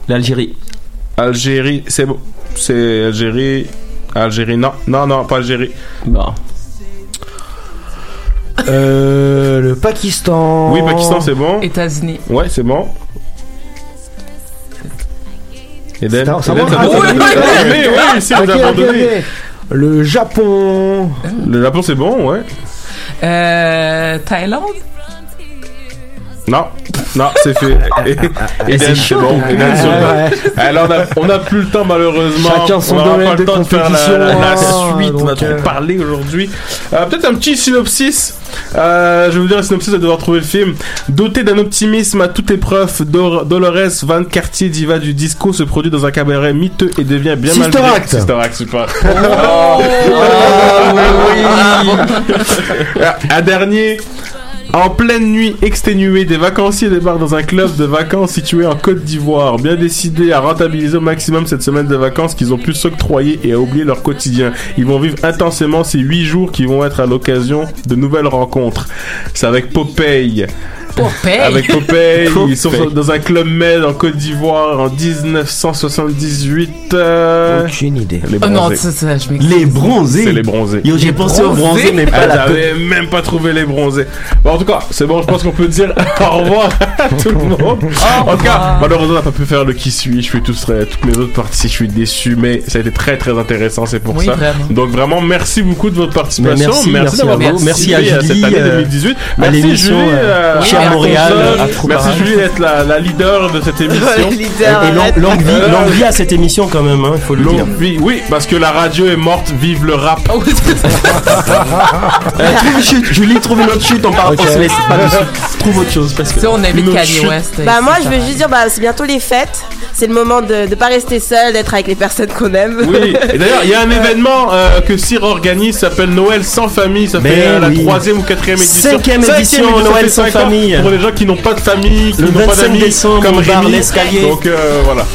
Speaker 4: l'Algérie.
Speaker 1: Algérie, c'est bon. C'est Algérie. Algérie, non, non, non, pas Algérie.
Speaker 4: Bon.
Speaker 6: Euh, le Pakistan.
Speaker 1: Oui, Pakistan, c'est bon.
Speaker 5: États-Unis.
Speaker 1: Ouais, c'est bon. Eden, Eden,
Speaker 6: bon-
Speaker 1: ça
Speaker 6: Ah,
Speaker 1: doit-
Speaker 6: oui, oui,
Speaker 1: Ah,
Speaker 6: oui.
Speaker 1: oui, c'est
Speaker 6: Ok,
Speaker 1: vous
Speaker 6: ok,
Speaker 1: abandonné.
Speaker 6: ok. Le Japon.
Speaker 1: Le Japon, c'est bon, ouais.
Speaker 5: Euh, Thaïlande?
Speaker 1: Non, non, c'est fait. Et,
Speaker 6: Et c'est chaud.
Speaker 1: bon.
Speaker 6: Ouais,
Speaker 1: c'est bon.
Speaker 6: ouais.
Speaker 1: Alors, on a, on a plus le temps, malheureusement.
Speaker 6: Chacun son
Speaker 1: on
Speaker 6: domaine
Speaker 1: pas
Speaker 6: de
Speaker 1: le temps de faire la, la- la
Speaker 6: hein,
Speaker 1: suite. on a
Speaker 6: donc,
Speaker 1: trop
Speaker 6: euh,
Speaker 1: parlé aujourd'hui. Euh, Peut-être un petit synopsis. Euh, je vais vous dire un synopsis, vous allez devoir trouver le film. Doté d'un optimisme à toute épreuve, Dor- Dolores Van Cartier, diva du disco, se produit dans un cabaret miteux et devient bien
Speaker 6: Sister. Act.
Speaker 1: Sister Act, super.
Speaker 6: Oh, <laughs> <laughs>
Speaker 1: Un dernier. En pleine nuit exténuée, des vacanciers débarquent dans un club de vacances situé en Côte d'Ivoire, bien décidés à rentabiliser au maximum cette semaine de vacances qu'ils ont pu s'octroyer et à oublier leur quotidien. Ils vont vivre intensément ces huit jours qui vont être à l'occasion de nouvelles rencontres. C'est avec Popeye.
Speaker 5: Popeye.
Speaker 1: Avec Popeye, <laughs> ils sont dans un club med en Côte d'Ivoire en 1978. euh,
Speaker 6: Aucune idée.
Speaker 1: Les
Speaker 5: Oh non,
Speaker 1: bronzés.
Speaker 5: ça, ça, je m'excuse.
Speaker 4: Les bronzés.
Speaker 1: C'est les bronzés.
Speaker 4: Yo, j'ai pensé aux
Speaker 5: bronzés.
Speaker 4: mais pas
Speaker 1: Ah,
Speaker 4: la
Speaker 1: j'avais même pas trouvé les bronzés. Bon, en tout cas, c'est bon, je pense qu'on peut dire <laughs> au revoir à tout le monde. en tout cas, malheureusement, on n'a pas pu faire le qui suit. Je suis tous, toutes mes autres parties, je suis déçu, mais ça a été très très intéressant, c'est pour
Speaker 5: Oui,
Speaker 1: ça.
Speaker 5: vraiment.
Speaker 1: Donc vraiment, merci beaucoup de votre participation.
Speaker 4: Mais merci, merci
Speaker 1: d'avoir
Speaker 4: à vous. Merci à
Speaker 1: cette
Speaker 4: Julie,
Speaker 1: année
Speaker 4: euh,
Speaker 1: 2018.
Speaker 4: à
Speaker 1: Merci
Speaker 4: l'émission,
Speaker 1: Julie,
Speaker 4: euh,
Speaker 1: euh,
Speaker 4: chez
Speaker 1: à
Speaker 4: Montréal,
Speaker 1: Merci. Julie d'être la, la leader de cette <laughs> émission.
Speaker 3: Leader,
Speaker 4: Et long-
Speaker 3: arrête.
Speaker 4: longue vie,
Speaker 1: Euh,
Speaker 4: longue vie à cette émission quand même, hein, il faut le dire.
Speaker 1: Oui, parce que la radio est morte, vive le rap.
Speaker 5: Ça. <laughs>
Speaker 4: Euh, trouve une chute, Julie, trouve une autre chute, on, part,
Speaker 6: Ok.
Speaker 4: on se laisse pas dessus. Trouve autre chose parce que.
Speaker 5: On
Speaker 1: Une
Speaker 5: Kanye. West.
Speaker 3: Bah moi je veux juste dire bah c'est bientôt les fêtes, c'est le moment de de pas rester seul, d'être avec les personnes qu'on aime.
Speaker 1: Oui, et <laughs> d'ailleurs, il y a un événement euh, que Cyr organise, s'appelle Noël sans famille. Ça fait
Speaker 4: Ben
Speaker 1: euh, la
Speaker 4: oui.
Speaker 1: troisième ou quatrième édition.
Speaker 4: Cinquième édition, Noël
Speaker 1: fait
Speaker 4: sans
Speaker 1: ans
Speaker 4: famille.
Speaker 1: Pour les gens qui n'ont pas de famille, qui n'ont pas
Speaker 4: 25
Speaker 1: d'amis, comme Rémi.
Speaker 4: L'Escalier.
Speaker 1: Donc euh, voilà.